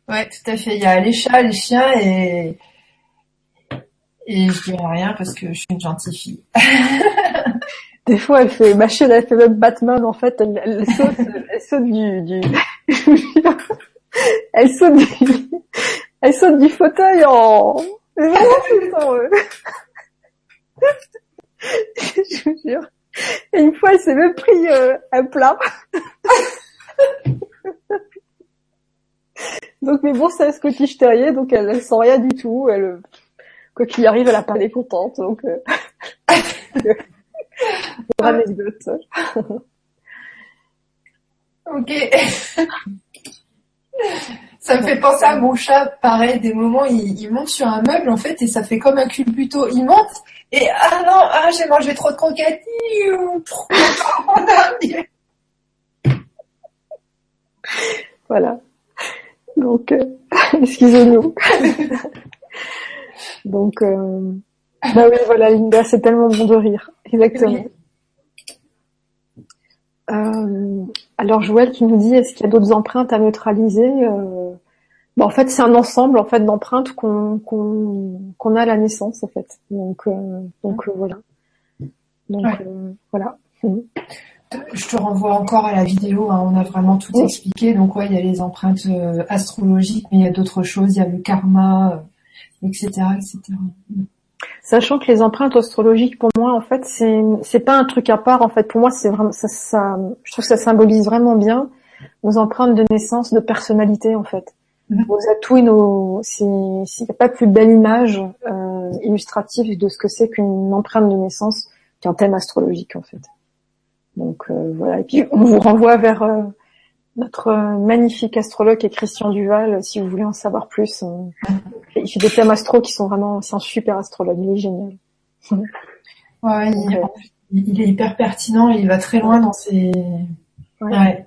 Ouais, tout à fait. Il y a les chats, les chiens et et je dirais rien parce que je suis une gentille fille. Des fois, elle fait, ma chienne, elle fait même Batman, en fait, elle, saute, elle saute du, du, (laughs) elle saute du, elle saute du fauteuil en, (laughs) je vous jure. Et une fois, elle s'est même pris euh, un plat. (laughs) donc, mais bon, c'est un Scottish Terrier, donc elle, elle sent rien du tout. Elle, quoi qu'il arrive, elle a pas les contente, donc. Euh... (laughs) anecdote. ok. ça me fait penser à mon chat, pareil, des moments, il, il, monte sur un meuble, en fait, et ça fait comme un culbuto. Il monte, et ah non, ah, j'ai mangé trop de croquettes. (laughs) voilà. Donc, euh, (laughs) excusez-nous. Donc, euh, bah oui, voilà, Linda, c'est tellement bon de rire. Exactement. Euh, alors Joël qui nous dit est-ce qu'il y a d'autres empreintes à neutraliser euh, bah, En fait, c'est un ensemble en fait d'empreintes qu'on qu'on a à la naissance en fait. Donc euh, donc euh, voilà. Donc euh, voilà. Je te renvoie encore à la vidéo, hein, on a vraiment tout expliqué. Donc ouais, il y a les empreintes astrologiques, mais il y a d'autres choses, il y a le karma, etc., etc. Sachant que les empreintes astrologiques, pour moi, en fait, c'est c'est pas un truc à part. En fait, pour moi, c'est vraiment ça, ça, Je trouve que ça symbolise vraiment bien nos empreintes de naissance, de personnalité, en fait. Mm Nos atouts et nos. S'il n'y a pas plus belle image euh, illustrative de ce que c'est qu'une empreinte de naissance qu'un thème astrologique, en fait. Donc euh, voilà. Et puis on vous renvoie vers euh, notre magnifique astrologue est Christian Duval, si vous voulez en savoir plus. Il fait des thèmes astro qui sont vraiment, c'est un super astrologue, il est génial. (laughs) Ouais, il, est hyper pertinent, il va très loin dans ses... Ouais.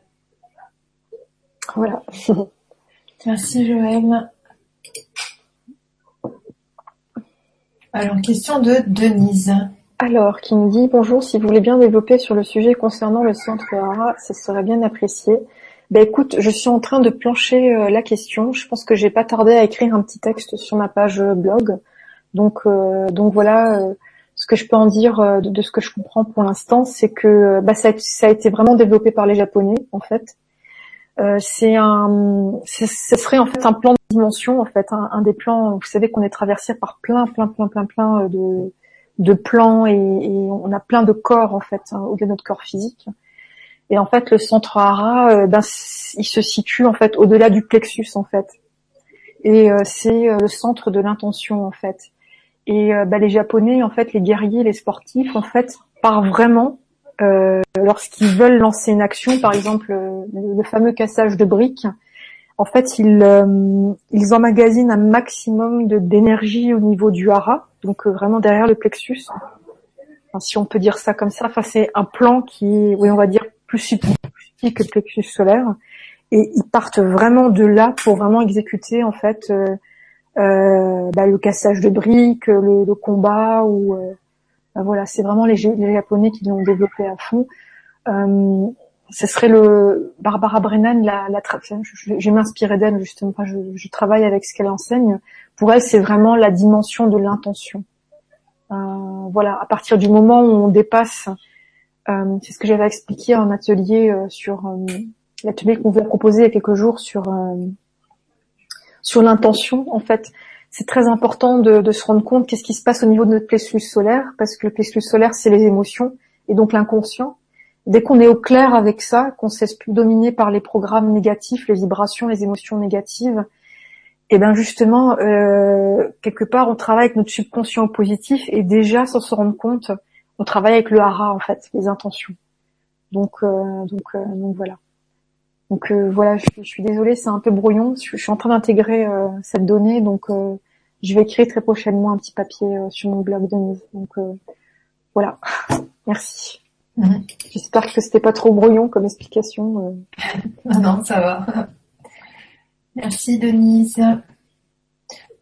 Voilà. (laughs) Merci Joël. Alors, question de Denise. Alors, qui me dit bonjour, si vous voulez bien développer sur le sujet concernant le centre ARA, ce serait bien apprécié. Ben écoute, je suis en train de plancher euh, la question. Je pense que j'ai pas tardé à écrire un petit texte sur ma page euh, blog. Donc euh, donc voilà, ce que je peux en dire de, ce que je comprends pour l'instant, c'est que bah, ça, a, été vraiment développé par les Japonais en fait. c'est un, ce serait en fait un plan de dimension en fait, un, des plans. Vous savez qu'on est traversé par plein plein plein plein plein de de plans et, on a plein de corps en fait hein, au-delà de notre corps physique. Et en fait, le centre hara, euh, ben, il se situe en fait au-delà du plexus en fait. Et euh, c'est euh, le centre de l'intention en fait. Et ben, les Japonais, en fait, les guerriers, les sportifs, en fait, partent vraiment lorsqu'ils veulent lancer une action, par exemple le, fameux cassage de briques. En fait, ils, ils emmagasinent un maximum d'énergie au niveau du hara, donc vraiment derrière le plexus. Si on peut dire ça comme ça. Enfin, c'est un plan qui, oui, on va dire plus subtil, que le plexus solaire. Et ils partent vraiment de là pour vraiment exécuter en fait euh, euh, bah, le cassage de briques, le, combat ou euh, bah, voilà, c'est vraiment les, Japonais qui l'ont développé à fond. ce serait le Barbara Brennan, la, la je, je, d'elle justement. Je, je, travaille avec ce qu'elle enseigne. Pour elle, c'est vraiment la dimension de l'intention. Euh, voilà, à partir du moment où on dépasse, euh, c'est ce que j'avais expliqué en atelier euh, sur euh, l'atelier qu'on vous a proposé il y a quelques jours sur sur l'intention. En fait, c'est très important de, se rendre compte qu'est-ce qui se passe au niveau de notre plexus solaire, parce que le plexus solaire, c'est les émotions et donc l'inconscient. Dès qu'on est au clair avec ça, qu'on cesse plus dominer par les programmes négatifs, les vibrations, les émotions négatives, et bien justement, euh, quelque part, on travaille avec notre subconscient positif et déjà, sans se rendre compte, on travaille avec le hara en fait, les intentions. Donc, euh, donc, euh, donc voilà. Donc euh, voilà, je, je, suis désolée, c'est un peu brouillon. Je, je suis en train d'intégrer euh, cette donnée, donc je vais écrire très prochainement un petit papier sur mon blog de mise. Donc voilà, (laughs) merci. Mhm. J'espère que c'était pas trop brouillon comme explication. (laughs) non, ça va. (laughs) Merci Denise.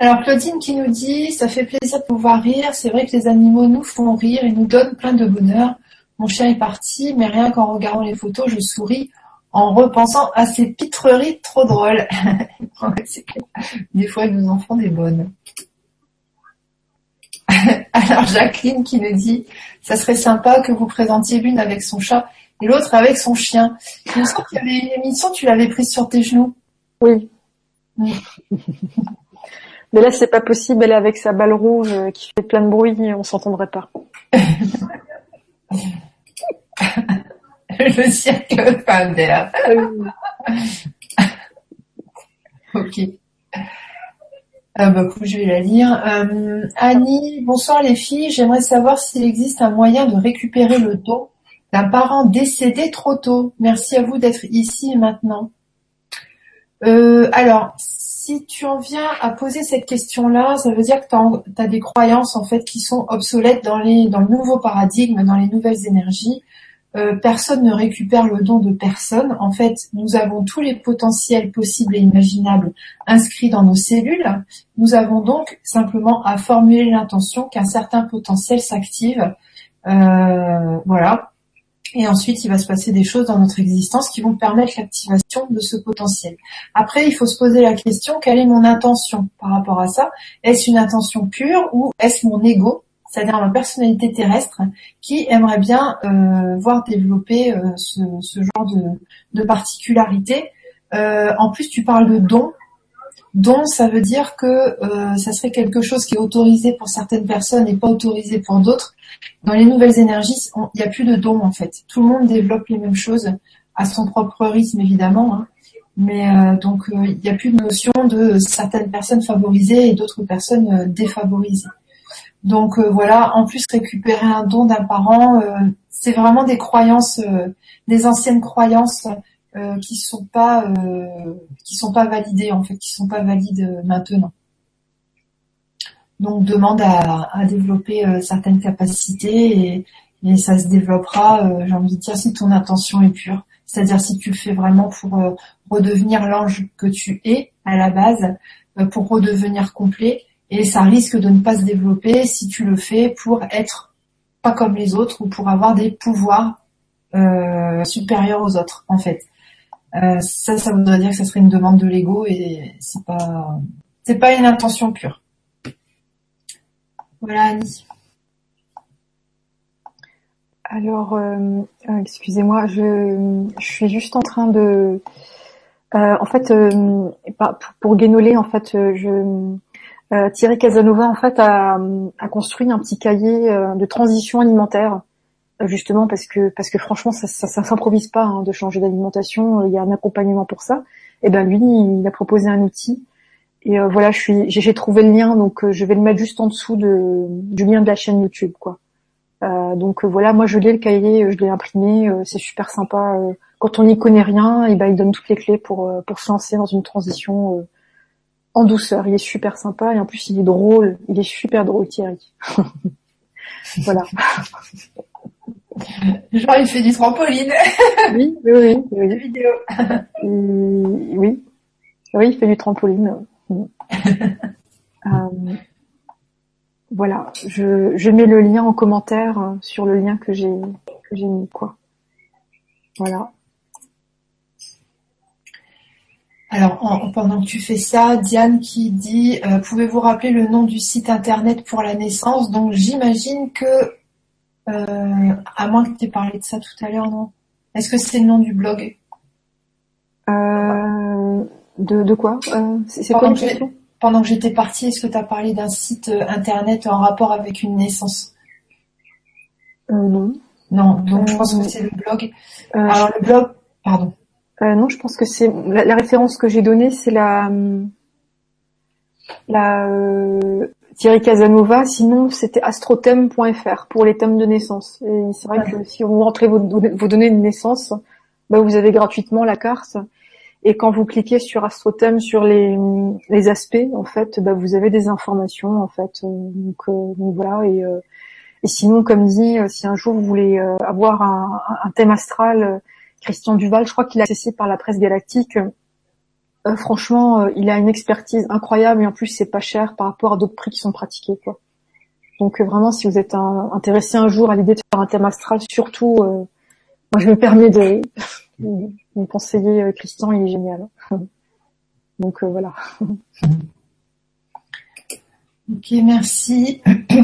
Alors Claudine qui nous dit, ça fait plaisir de pouvoir rire. C'est vrai que les animaux nous font rire et nous donnent plein de bonheur. Mon chien est parti, mais rien qu'en regardant les photos, je souris en repensant à ces pitreries trop drôles. (laughs) des fois, ils nous en font des bonnes. (laughs) Alors Jacqueline qui nous dit, ça serait sympa que vous présentiez l'une avec son chat et l'autre avec son chien. Il me semble qu'il y avait une émission, tu l'avais prise sur tes genoux. Oui. (laughs) Mais là, c'est pas possible. Elle est avec sa balle rouge euh, qui fait plein de bruit. On s'entendrait pas. (laughs) Le cirque Faber. (laughs) ok. Ah bah, je vais la lire. Euh, Annie, bonsoir les filles. J'aimerais savoir s'il existe un moyen de récupérer le dos d'un parent décédé trop tôt. Merci à vous d'être ici et maintenant. Euh, alors, si tu en viens à poser cette question-là, ça veut dire que tu as, des croyances en fait qui sont obsolètes dans les dans le nouveau paradigme, dans les nouvelles énergies. Euh, personne ne récupère le don de personne. En fait, nous avons tous les potentiels possibles et imaginables inscrits dans nos cellules. Nous avons donc simplement à formuler l'intention qu'un certain potentiel s'active. Euh, voilà. Et ensuite, il va se passer des choses dans notre existence qui vont permettre l'activation de ce potentiel. Après, il faut se poser la question, quelle est mon intention par rapport à ça? Est-ce une intention pure ou est-ce mon ego, c'est-à-dire ma personnalité terrestre, qui aimerait bien euh, voir développer euh, ce, genre de, particularité? Euh, En plus, tu parles de don. Don, ça veut dire que ça serait quelque chose qui est autorisé pour certaines personnes et pas autorisé pour d'autres. Dans les nouvelles énergies, il n'y a plus de dons en fait. Tout le monde développe les mêmes choses à son propre rythme évidemment. Hein. Mais euh, donc euh, il n'y a plus de notion de certaines personnes favorisées et d'autres personnes euh, défavorisées. Donc voilà, en plus récupérer un don d'un parent, c'est vraiment des croyances, des anciennes croyances qui sont pas qui sont pas validées en fait, qui sont pas valides maintenant donc demande à, développer euh, certaines capacités et, ça se développera, euh, j'ai envie de dire, si ton intention est pure. C'est-à-dire si tu le fais vraiment pour euh, redevenir l'ange que tu es à la base, pour redevenir complet, et ça risque de ne pas se développer si tu le fais pour être pas comme les autres ou pour avoir des pouvoirs supérieurs aux autres, en fait. Ça, ça voudrait dire que ça serait une demande de l'ego et c'est pas, c'est pas une intention pure. Voilà Annie. Alors, euh, euh, excusez-moi, je, suis juste en train de, euh, en fait, pour Guénolé, en fait, je Thierry Casanova, en fait, a, construit un petit cahier de transition alimentaire, justement parce que parce que franchement, ça, ça, s'improvise pas hein, de changer d'alimentation. Il y a un accompagnement pour ça. Et ben lui, il a proposé un outil et euh, voilà, je suis, j'ai trouvé le lien, donc euh, je vais le mettre juste en dessous de, du lien de la chaîne YouTube, quoi. Euh, donc voilà, moi je l'ai le cahier, je l'ai imprimé, c'est super sympa. quand on n'y connaît rien, et ben il donne toutes les clés pour pour se lancer dans une transition en douceur. Il est super sympa et en plus il est drôle, il est super drôle Thierry. (laughs) voilà. (laughs) Genre il fait du trampoline. (laughs) oui, oui, oui. Vidéo. (laughs) oui, oui, il fait du trampoline. (laughs) Euh, voilà, je, je, mets le lien en commentaire euh, sur le lien que j'ai que j'ai mis quoi. Voilà. Alors, pendant que tu fais ça, Diane qui dit euh, Pouvez-vous rappeler le nom du site internet pour la naissance? Donc, j'imagine que, euh, à moins que tu aies parlé de ça tout à l'heure, non Est-ce que c'est le nom du blog? Euh, de, de quoi? C'est quoi question? Pendant que j'étais partie, est-ce que tu as parlé d'un site internet en rapport avec une naissance? Non. Non, donc je pense que c'est le blog. Alors, le blog, pardon. Euh, non, je pense que c'est la, référence que j'ai donnée, c'est la la euh, Thierry Casanova. Sinon, c'était astrothème.fr pour les thèmes de naissance. Et c'est vrai que si vous rentrez vos, données de naissance, bah, vous avez gratuitement la carte. Et quand vous cliquez sur astrothème sur les, aspects, en fait, bah, vous avez des informations, en fait. Donc, euh, voilà. Et, euh, et sinon, comme dit, si un jour vous voulez avoir un, thème astral Christian Duval, je crois qu'il a cessé par la presse galactique. Euh, franchement, euh, il a une expertise incroyable et en plus c'est pas cher par rapport à d'autres prix qui sont pratiqués. Quoi. Donc euh, vraiment, si vous êtes intéressé un jour à l'idée de faire un thème astral, surtout, moi je me permets de, (laughs) vous conseiller Christian, il est génial. (laughs) Donc voilà. (laughs) Ok, merci.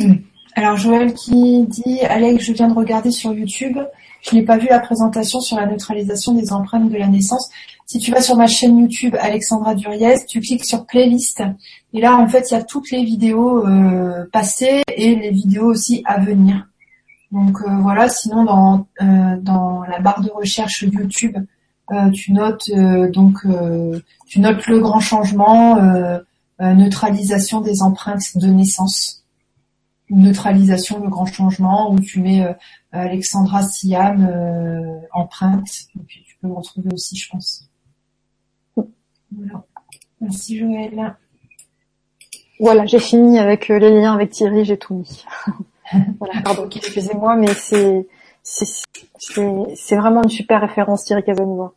(clears throat) Alors Joël qui dit Alex, je viens de regarder sur YouTube je n'ai pas vu la présentation sur la neutralisation des empreintes de la naissance. Si tu vas sur ma chaîne YouTube Alexandra Duriez, tu cliques sur playlist et là en fait il y a toutes les vidéos euh, passées et les vidéos aussi à venir. Donc euh, voilà, sinon dans, euh, dans la barre de recherche YouTube, tu notes donc tu notes le grand changement, neutralisation des empreintes de naissance neutralisation, le grand changement, où tu mets Alexandra Siam euh, empreinte. puis tu peux retrouver aussi, je pense. Voilà. Merci Joël. Voilà, j'ai fini avec euh, les liens avec Thierry, j'ai tout mis. (laughs) voilà, pardon, excusez-moi, mais c'est c'est vraiment une super référence Thierry Casanova.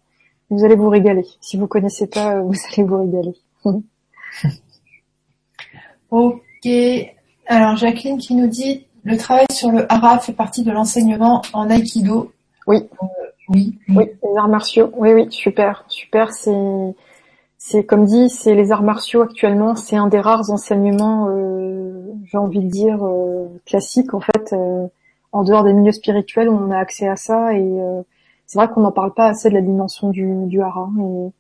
Vous allez vous régaler. Si vous connaissez pas, vous allez vous régaler. (laughs) ok. Alors Jacqueline qui nous dit le travail sur le hara fait partie de l'enseignement en aïkido. Oui. Euh, oui. Oui, les arts martiaux. Oui, oui, super, super. C'est, c'est comme dit, c'est les arts martiaux actuellement, c'est un des rares enseignements, euh, j'ai envie de dire euh, classiques en fait. en dehors des milieux spirituels, on a accès à ça et c'est vrai qu'on n'en parle pas assez de la dimension du, du hara. Et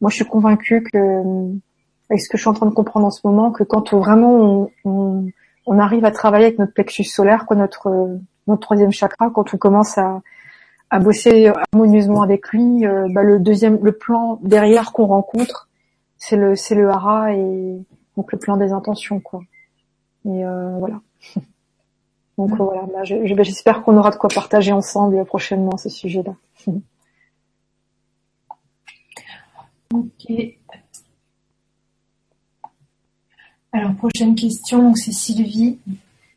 moi, je suis convaincue que, avec ce que je suis en train de comprendre en ce moment, que quand vraiment on on arrive à travailler avec notre plexus solaire, quoi, notre notre troisième chakra, quand on commence à, à bosser harmonieusement avec lui, euh, bah, le deuxième, le plan derrière qu'on rencontre, c'est le c'est le hara et donc le plan des intentions, quoi. Et euh, voilà. (laughs) Donc mm. voilà, bah, bah, j'espère qu'on aura de quoi partager ensemble prochainement ce sujet-là. (laughs) ok. Alors, prochaine question, c'est Sylvie.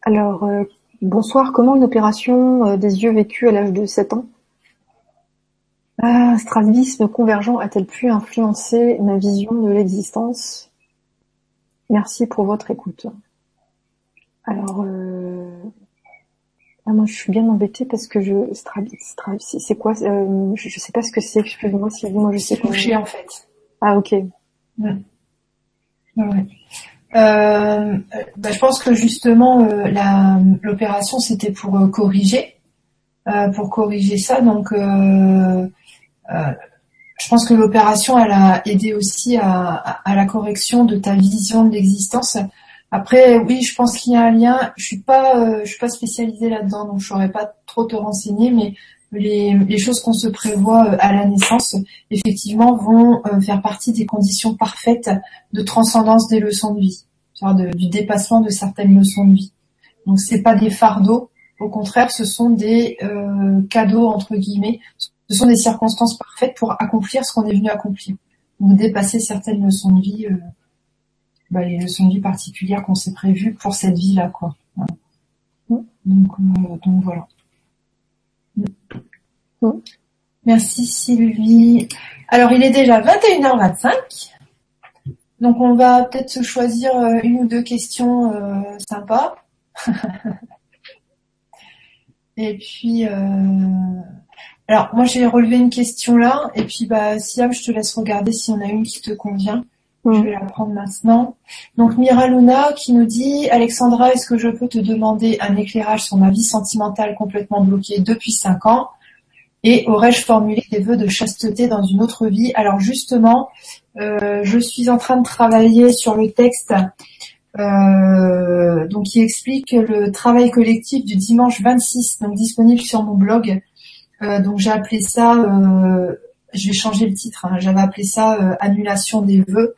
Alors, euh, bonsoir. Comment une opération euh, des yeux vécue à l'âge de 7 ans? Ah, Strasvisme convergent a-t-elle pu influencer ma vision de l'existence? Merci pour votre écoute. Alors, euh, ah, moi je suis bien embêtée parce que je c'est quoi Je je sais pas ce que c'est. Excusez-moi si moi je sais pas. Couché en fait. Ah ok. Ouais. Ouais. Euh, bah, je pense que justement euh, l'opération c'était pour euh, corriger, pour corriger ça. Donc je pense que l'opération elle a aidé aussi à, la correction de ta vision de l'existence. Après oui, je pense qu'il y a un lien. Je suis pas je suis pas spécialisée là-dedans, donc je saurais pas trop te renseigner, mais les, les choses qu'on se prévoit à la naissance, effectivement, vont faire partie des conditions parfaites de transcendance des leçons de vie, de, du dépassement de certaines leçons de vie. Donc c'est pas des fardeaux, au contraire, ce sont des euh, cadeaux entre guillemets. Ce sont des circonstances parfaites pour accomplir ce qu'on est venu accomplir, ou dépasser certaines leçons de vie, euh, bah, les leçons de vie particulières qu'on s'est prévues pour cette vie-là, quoi. Donc, euh, donc voilà. Merci Sylvie. Alors il est déjà 21h25. Donc on va peut-être se choisir euh, une ou deux questions euh, sympas. (laughs) Et puis, euh, Alors moi j'ai relevé une question là et puis bah Siam je te laisse regarder s'il y en a une qui te convient. Je mm. vais la prendre maintenant. Donc Mira Luna qui nous dit Alexandra, est-ce que je peux te demander un éclairage sur ma vie sentimentale complètement bloquée depuis cinq ans? Et aurais-je formulé des vœux de chasteté dans une autre vie? Alors justement, euh, je suis en train de travailler sur le texte euh, donc qui explique le travail collectif du dimanche 26, donc disponible sur mon blog. Euh, donc j'ai appelé ça je vais changer le titre. Hein. J'avais appelé ça euh, annulation des vœux.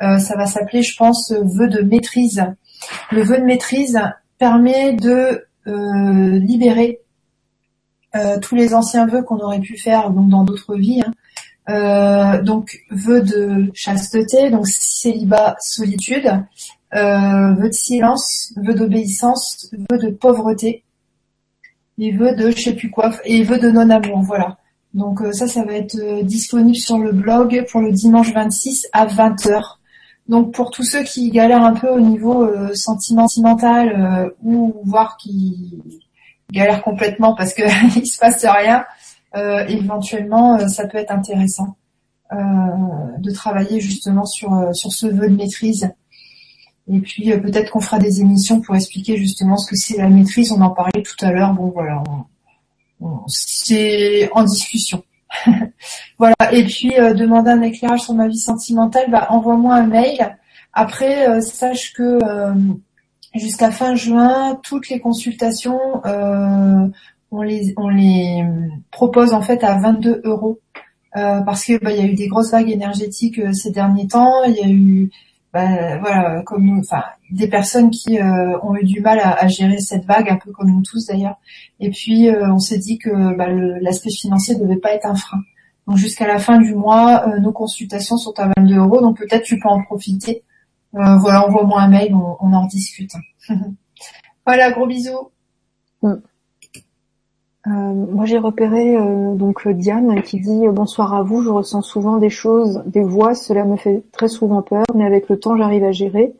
Euh, ça va s'appeler, je pense, vœu de maîtrise. Le vœu de maîtrise permet de euh, libérer tous les anciens vœux qu'on aurait pu faire donc dans d'autres vies. Hein. donc vœu de chasteté, donc célibat, solitude, vœu de silence, vœu d'obéissance, vœu de pauvreté, et vœu de je sais plus quoi, et vœu de non-amour. Voilà. Donc euh, ça, ça va être euh, disponible sur le blog pour le dimanche 26 à 20h. Donc pour tous ceux qui galèrent un peu au niveau euh, sentimental ou voire qui galèrent complètement parce que (laughs) il se passe rien, éventuellement ça peut être intéressant de travailler justement sur sur ce vœu de maîtrise. Et puis peut-être qu'on fera des émissions pour expliquer justement ce que c'est la maîtrise. On en parlait tout à l'heure. Bon voilà, c'est en discussion. (laughs) voilà. Et puis euh, demander un éclairage sur ma vie sentimentale, bah, envoie-moi un mail. Après, euh, sache que euh, jusqu'à fin juin, toutes les consultations, on les on les propose en fait à 22 euros parce que bah, il y a eu des grosses vagues énergétiques ces derniers temps. Il y a eu bah, voilà, comme enfin des personnes qui euh, ont eu du mal à, gérer cette vague, un peu comme nous tous d'ailleurs. Et puis euh, on s'est dit que bah, l'aspect financier ne devait pas être un frein. Donc jusqu'à la fin du mois, euh, nos consultations sont à 22 euros, donc peut-être tu peux en profiter. voilà, envoie-moi un mail, on, en discute. (laughs) voilà, gros bisous. Mm. Euh, moi j'ai repéré euh, donc Diane qui dit bonsoir à vous, je ressens souvent des choses, des voix, cela me fait très souvent peur, mais avec le temps j'arrive à gérer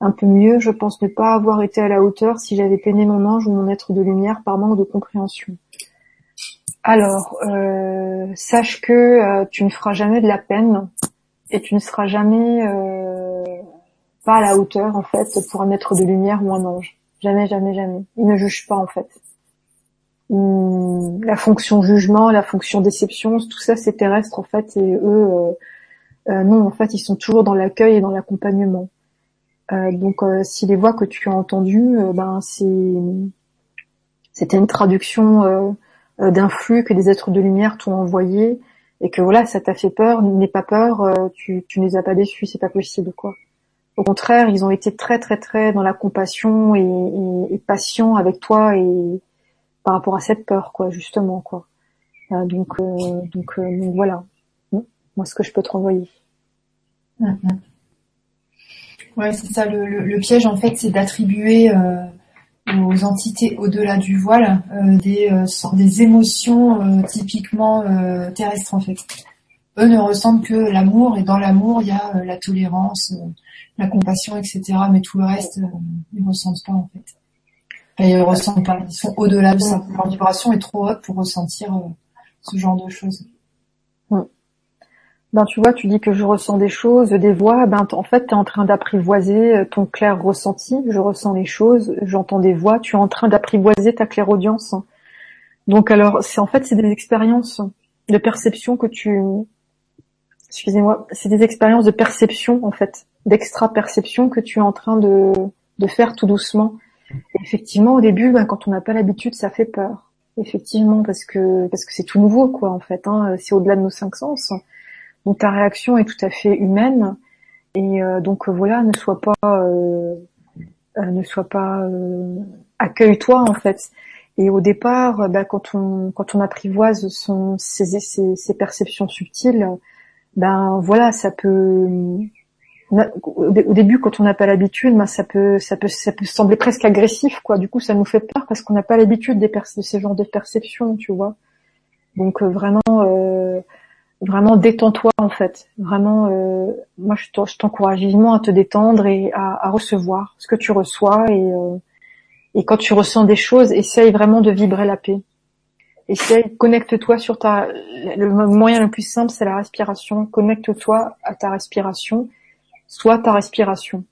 un peu mieux. Je pense ne pas avoir été à la hauteur si j'avais peiné mon ange ou mon être de lumière par manque de compréhension. Alors, euh, sache que tu ne feras jamais de la peine et tu ne seras jamais pas à la hauteur en fait pour un être de lumière ou un ange. Jamais, jamais, jamais. Il ne juge pas en fait la fonction jugement, la fonction déception, tout ça c'est terrestre en fait et eux euh, euh, non en fait ils sont toujours dans l'accueil et dans l'accompagnement. Euh, donc si les voix que tu as entendues, ben c'est c'était une traduction d'un flux que des êtres de lumière t'ont envoyé et que voilà ça t'a fait peur, n'aie pas peur, tu tu ne les as pas déçus, c'est pas possible quoi. Au contraire, ils ont été très très très dans la compassion et, et, et patients avec toi et par rapport à cette peur, quoi, justement, quoi. Euh, donc, euh, donc, euh, voilà. Moi, ce que je peux te renvoyer. Mm-hmm. Ouais, c'est ça. Le, piège, en fait, c'est d'attribuer aux entités au-delà du voile des, des émotions typiquement terrestres, en fait. Eux ne ressentent que l'amour, et dans l'amour, il y a la tolérance, la compassion, etc. Mais tout le reste, ils ne ressentent pas, en fait ils sont au-delà de ça. Leur vibration est trop haute pour ressentir euh, ce genre de choses. Ben tu vois, tu dis que je ressens des choses, des voix. Ben en fait, tu es en train d'apprivoiser euh, ton clair ressenti. Je ressens les choses, j'entends des voix. Tu es en train d'apprivoiser ta claire audience. Donc alors, c'est en fait c'est des expériences de perception que tu, excusez-moi, c'est des expériences de perception en fait, d'extra perception que tu es en train de de faire tout doucement effectivement, au début, ben, quand on n'a pas l'habitude, ça fait peur. Effectivement, parce que parce que c'est tout nouveau, quoi, en fait. Hein, c'est au-delà de nos cinq sens. Donc ta réaction est tout à fait humaine. Et euh, donc voilà, ne sois pas, euh, euh, ne sois pas, accueille-toi en fait. Et au départ, ben, quand on quand on apprivoise son ses, ses, ses perceptions subtiles, ben voilà, ça peut au début, quand on n'a pas l'habitude, ben, ça peut, ça peut, ça peut sembler presque agressif, quoi. Du coup, ça nous fait peur parce qu'on n'a pas l'habitude de ces genres de perceptions, tu vois. Donc euh, vraiment, euh, vraiment détends-toi en fait. Vraiment, euh, moi, je t'encourage vivement à te détendre et à, recevoir ce que tu reçois et et quand tu ressens des choses, essaye vraiment de vibrer la paix. essaye, connecte-toi sur ta, le moyen le plus simple, c'est la respiration. Connecte-toi à ta respiration, soit ta respiration.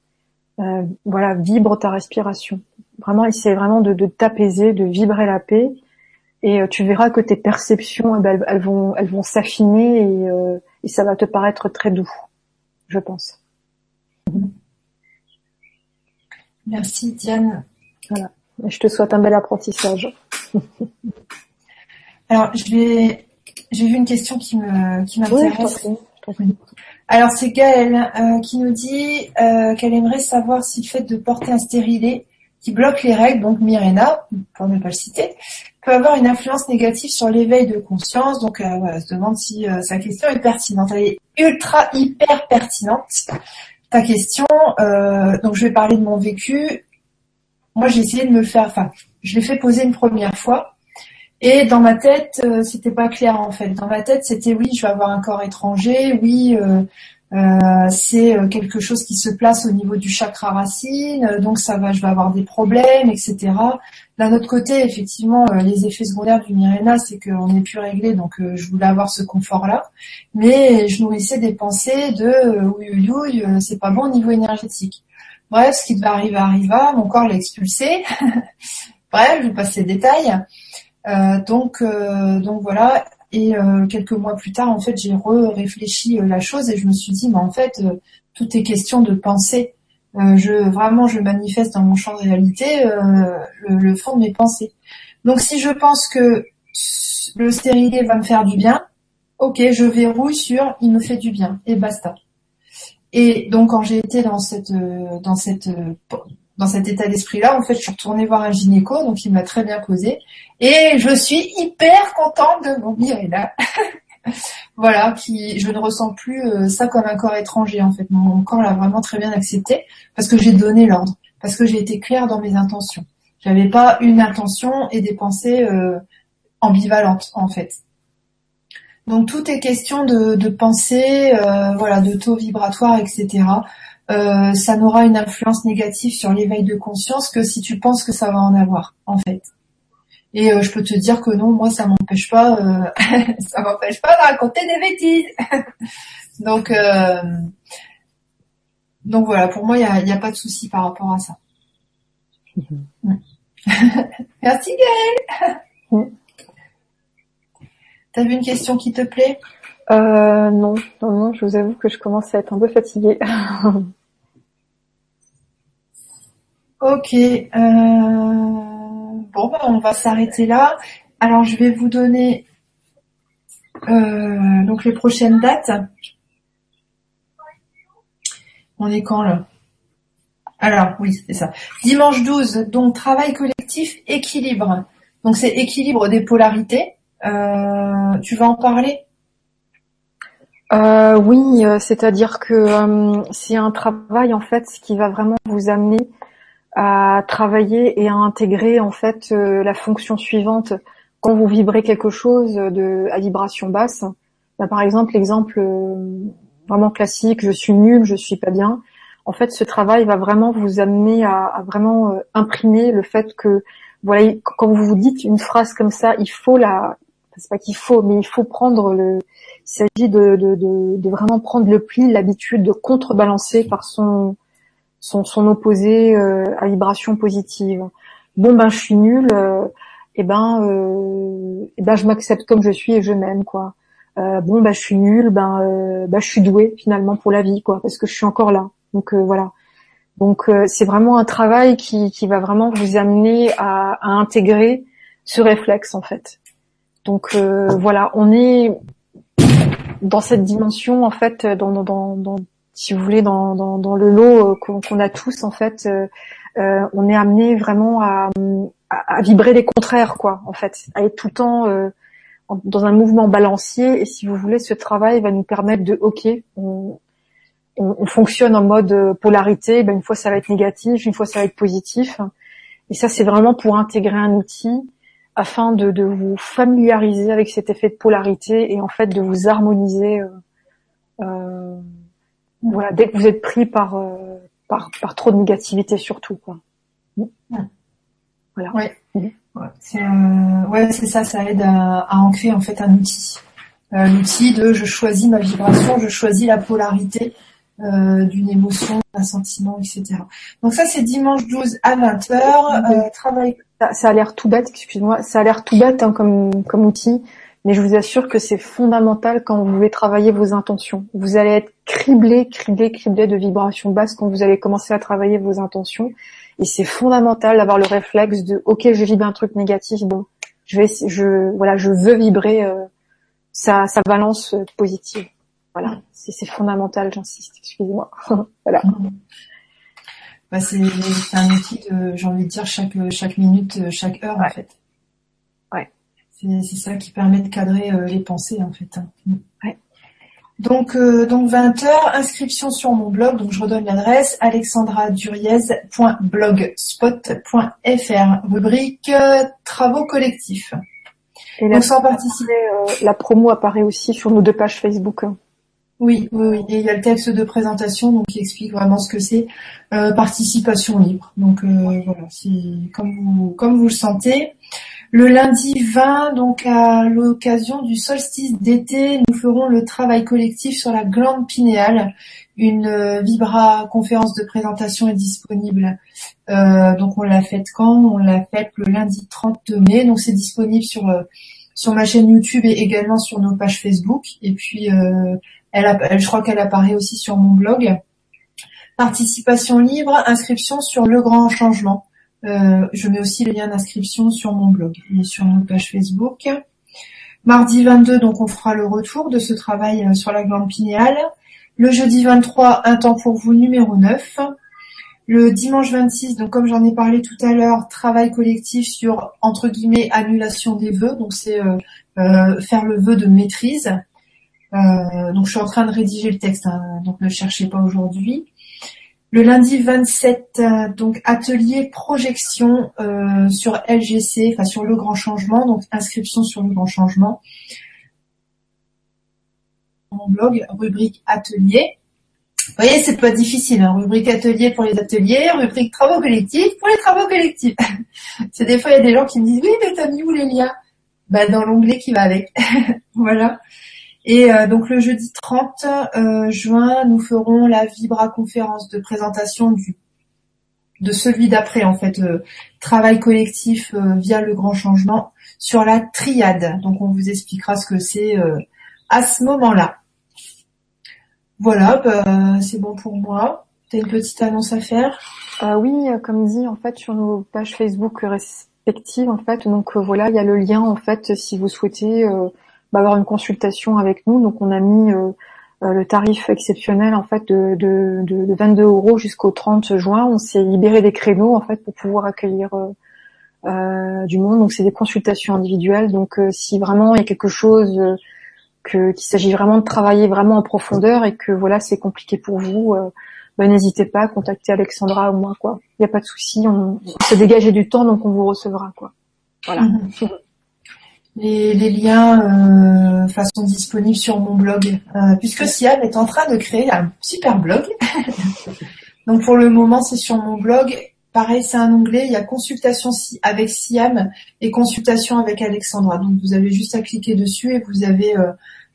Euh, voilà, vibre ta respiration. Vraiment, essaye vraiment de, t'apaiser, de vibrer la paix, et euh, tu verras que tes perceptions, eh ben, elles, vont, elles vont s'affiner et, euh, et ça va te paraître très doux, je pense. Merci Diane. Voilà. Je te souhaite un bel apprentissage. (laughs) Alors, je vais, j'ai vu une question qui me, qui m'intéresse. Alors, c'est Gaëlle euh, qui nous dit euh, qu'elle aimerait savoir si le fait de porter un stérilet qui bloque les règles, donc Mirena, pour ne pas le citer, peut avoir une influence négative sur l'éveil de conscience. Donc, euh, voilà, elle se demande si sa question est pertinente. Elle est ultra, hyper pertinente. Ta question, donc je vais parler de mon vécu. Moi, j'ai essayé de me faire, enfin, je l'ai fait poser une première fois. Et dans ma tête, euh, c'était pas clair en fait. Dans ma tête, c'était oui, je vais avoir un corps étranger, oui, euh, euh, c'est quelque chose qui se place au niveau du chakra racine, donc ça va, je vais avoir des problèmes, etc. D'un autre côté, effectivement, les effets secondaires du Mirena, c'est qu'on n'est plus réglé, donc je voulais avoir ce confort-là. Mais je nourrissais des pensées de oui, oui, oui, c'est pas bon au niveau énergétique. Bref, ce qui devait arriver arriva, mon corps l'a expulsé. (laughs) Bref, je vais passer les détails. Euh, donc, euh, donc voilà. Et euh, quelques mois plus tard, en fait, j'ai réfléchi la chose et je me suis dit, mais en fait, tout est question de penser. je vraiment, je manifeste dans mon champ de réalité le, le, fond de mes pensées. Donc, si je pense que le stérilet va me faire du bien, ok, je verrouille sur il me fait du bien et basta. Et donc quand j'ai été dans cette dans cette dans cet état d'esprit-là, en fait, je suis retournée voir un gynéco, donc il m'a très bien causé, et je suis hyper contente de mon Mirena. (laughs) voilà, qui, je ne ressens plus euh, ça comme un corps étranger, en fait. Mon corps l'a vraiment très bien accepté, parce que j'ai donné l'ordre, parce que j'ai été claire dans mes intentions. J'avais pas une intention et des pensées euh, ambivalentes, en fait. Donc tout est question de, de pensée, euh, voilà, de taux vibratoire, etc. Euh, ça n'aura une influence négative sur l'éveil de conscience que si tu penses que ça va en avoir, en fait. Et euh, je peux te dire que non, moi ça m'empêche pas, euh, (laughs) ça m'empêche pas de raconter des bêtises. (laughs) donc, donc voilà, pour moi il n'y a, pas de souci par rapport à ça. (laughs) Merci Gaëlle. T'as vu une question qui te plaît? Euh, non, non, non, je vous avoue que je commence à être un peu fatiguée. Ok. Euh, bon, bah, on va s'arrêter là. Alors, je vais vous donner euh, donc les prochaines dates. On est quand là? Alors, oui, c'est ça. Dimanche 12, donc travail collectif, équilibre. Donc c'est équilibre des polarités. Euh, tu vas en parler? Oui, c'est-à-dire que c'est un travail en fait qui va vraiment vous amener à travailler et à intégrer en fait euh, la fonction suivante quand vous vibrez quelque chose de à vibration basse. Bah, par exemple, l'exemple euh, vraiment classique, je suis nul, je suis pas bien. En fait, ce travail va vraiment vous amener à, vraiment euh, imprimer le fait que voilà, quand vous vous dites une phrase comme ça, il faut la, c'est pas qu'il faut, mais il faut prendre le, il s'agit de, de, de vraiment prendre le pli, l'habitude de contrebalancer par son son, son opposé euh, à vibration positive. Bon ben je suis nulle, euh, et ben euh, et ben je m'accepte comme je suis et je m'aime quoi. Euh, bon ben je suis nulle, ben ben je suis douée finalement pour la vie quoi parce que je suis encore là. Donc voilà. Donc c'est vraiment un travail qui, qui va vraiment vous amener à, à intégrer ce réflexe en fait. Donc voilà, on est dans cette dimension en fait dans, dans, dans, si vous voulez, dans, le lot euh, qu'on a tous, en fait, euh, euh, on est amené vraiment à, vibrer les contraires, quoi, en fait, à être tout le temps dans un mouvement balancier. Et si vous voulez, ce travail va nous permettre de, ok, on, on, on fonctionne en mode polarité. Ben, une fois ça va être négatif, une fois ça va être positif. Et ça, c'est vraiment pour intégrer un outil afin de, de, vous familiariser avec cet effet de polarité et en fait de vous harmoniser. Euh, voilà, dès que vous êtes pris par, euh, par, par trop de négativité surtout, quoi. Voilà. Ouais. Ouais, c'est ça, ça aide à, à, ancrer en fait un outil. L'outil de je choisis ma vibration, je choisis la polarité d'une émotion, d'un sentiment, etc. Donc ça c'est dimanche 12 à 20h. travail. Ça, a l'air tout bête, excuse-moi, ça a l'air tout bête hein, comme, comme outil, mais je vous assure que c'est fondamental quand vous voulez travailler vos intentions. Vous allez être criblé, criblé, criblé de vibrations basses quand vous allez commencer à travailler vos intentions. Et c'est fondamental d'avoir le réflexe de OK, je vibre un truc négatif, bon, je vais, je voilà, je veux vibrer euh, sa, sa balance euh, positive. Voilà, c'est fondamental, j'insiste. Excusez-moi. (laughs) voilà. Bah, c'est un outil de, j'ai envie de dire chaque chaque minute, chaque heure en fait. C'est ça qui permet de cadrer euh, les pensées en fait. Hein. Ouais. Donc, euh, donc 20h, inscription sur mon blog. Donc je redonne l'adresse alexandraduriez.blogspot.fr, rubrique euh, travaux collectifs. Et donc sans participer, la promo apparaît aussi sur nos deux pages Facebook. Oui, oui, oui. Et il y a le texte de présentation donc qui explique vraiment ce que c'est participation libre. Donc voilà, c'est comme vous comme vous le sentez. Le lundi 20, donc à l'occasion du solstice d'été, nous ferons le travail collectif sur la glande pinéale. Une euh, Vibra conférence de présentation est disponible. Euh, donc on l'a faite quand? On l'a faite le lundi 30 mai. Donc c'est disponible sur euh, sur ma chaîne YouTube et également sur nos pages Facebook. Et puis elle, je crois qu'elle apparaît aussi sur mon blog. Participation libre, inscription sur le grand changement. Euh, je mets aussi le lien d'inscription sur mon blog et sur notre page Facebook. Mardi 22, donc on fera le retour de ce travail euh, sur la glande pinéale. Le jeudi 23, un temps pour vous numéro 9. Le dimanche 26, donc comme j'en ai parlé tout à l'heure, travail collectif sur entre guillemets annulation des vœux. Donc c'est euh, faire le vœu de maîtrise. donc je suis en train de rédiger le texte, hein, donc ne cherchez pas aujourd'hui. Le lundi 27, euh, donc atelier projection euh, sur LGC, enfin sur le grand changement, donc inscription sur le grand changement. Mon blog, rubrique atelier. Vous voyez, c'est pas difficile, hein. rubrique atelier pour les ateliers, rubrique travaux collectifs pour les travaux collectifs. (laughs) c'est des fois il y a des gens qui me disent oui mais t'as mis où les liens? Bah dans l'onglet qui va avec. (laughs) voilà. Et euh, donc le jeudi 30 euh, juin, nous ferons la Vibra conférence de présentation du de celui d'après en fait euh, travail collectif via le grand changement sur la triade. Donc on vous expliquera ce que c'est à ce moment-là. Voilà, bah, c'est bon pour moi. T'as une petite annonce à faire? Oui, comme dit en fait sur nos pages Facebook respectives en fait. Donc voilà, il y a le lien en fait si vous souhaitez avoir une consultation avec nous. Donc on a mis euh, euh, le tarif exceptionnel en fait de, de, de, 22 euros jusqu'au 30 juin. On s'est libéré des créneaux en fait pour pouvoir accueillir euh, du monde. Donc c'est des consultations individuelles. Donc si vraiment il y a quelque chose que qu'il s'agit vraiment de travailler vraiment en profondeur et que voilà c'est compliqué pour vous, ben, n'hésitez pas à contacter Alexandra ou moi quoi. Il n'y a pas de souci, on, on s'est dégagé du temps donc on vous recevra quoi. Voilà. Les, les liens euh, sont disponibles sur mon blog, euh, puisque Siam est en train de créer un super blog. (laughs) Donc pour le moment, c'est sur mon blog. Pareil, c'est un onglet. Il y a consultation avec Siam et consultation avec Alexandra. Donc vous avez juste à cliquer dessus et vous avez euh,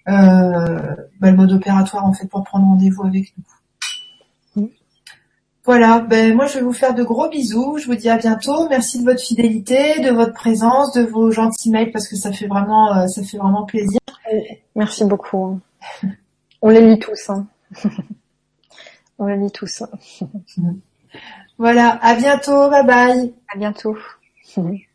euh bah, le mode opératoire en fait pour prendre rendez-vous avec nous. Voilà, ben moi je vais vous faire de gros bisous. Je vous dis à bientôt. Merci de votre fidélité, de votre présence, de vos gentils mails parce que ça fait vraiment, euh, ça fait vraiment plaisir. Merci beaucoup. On les lit tous. Hein. (laughs) On les lit tous. (laughs) voilà, à bientôt. Bye bye. À bientôt. (laughs)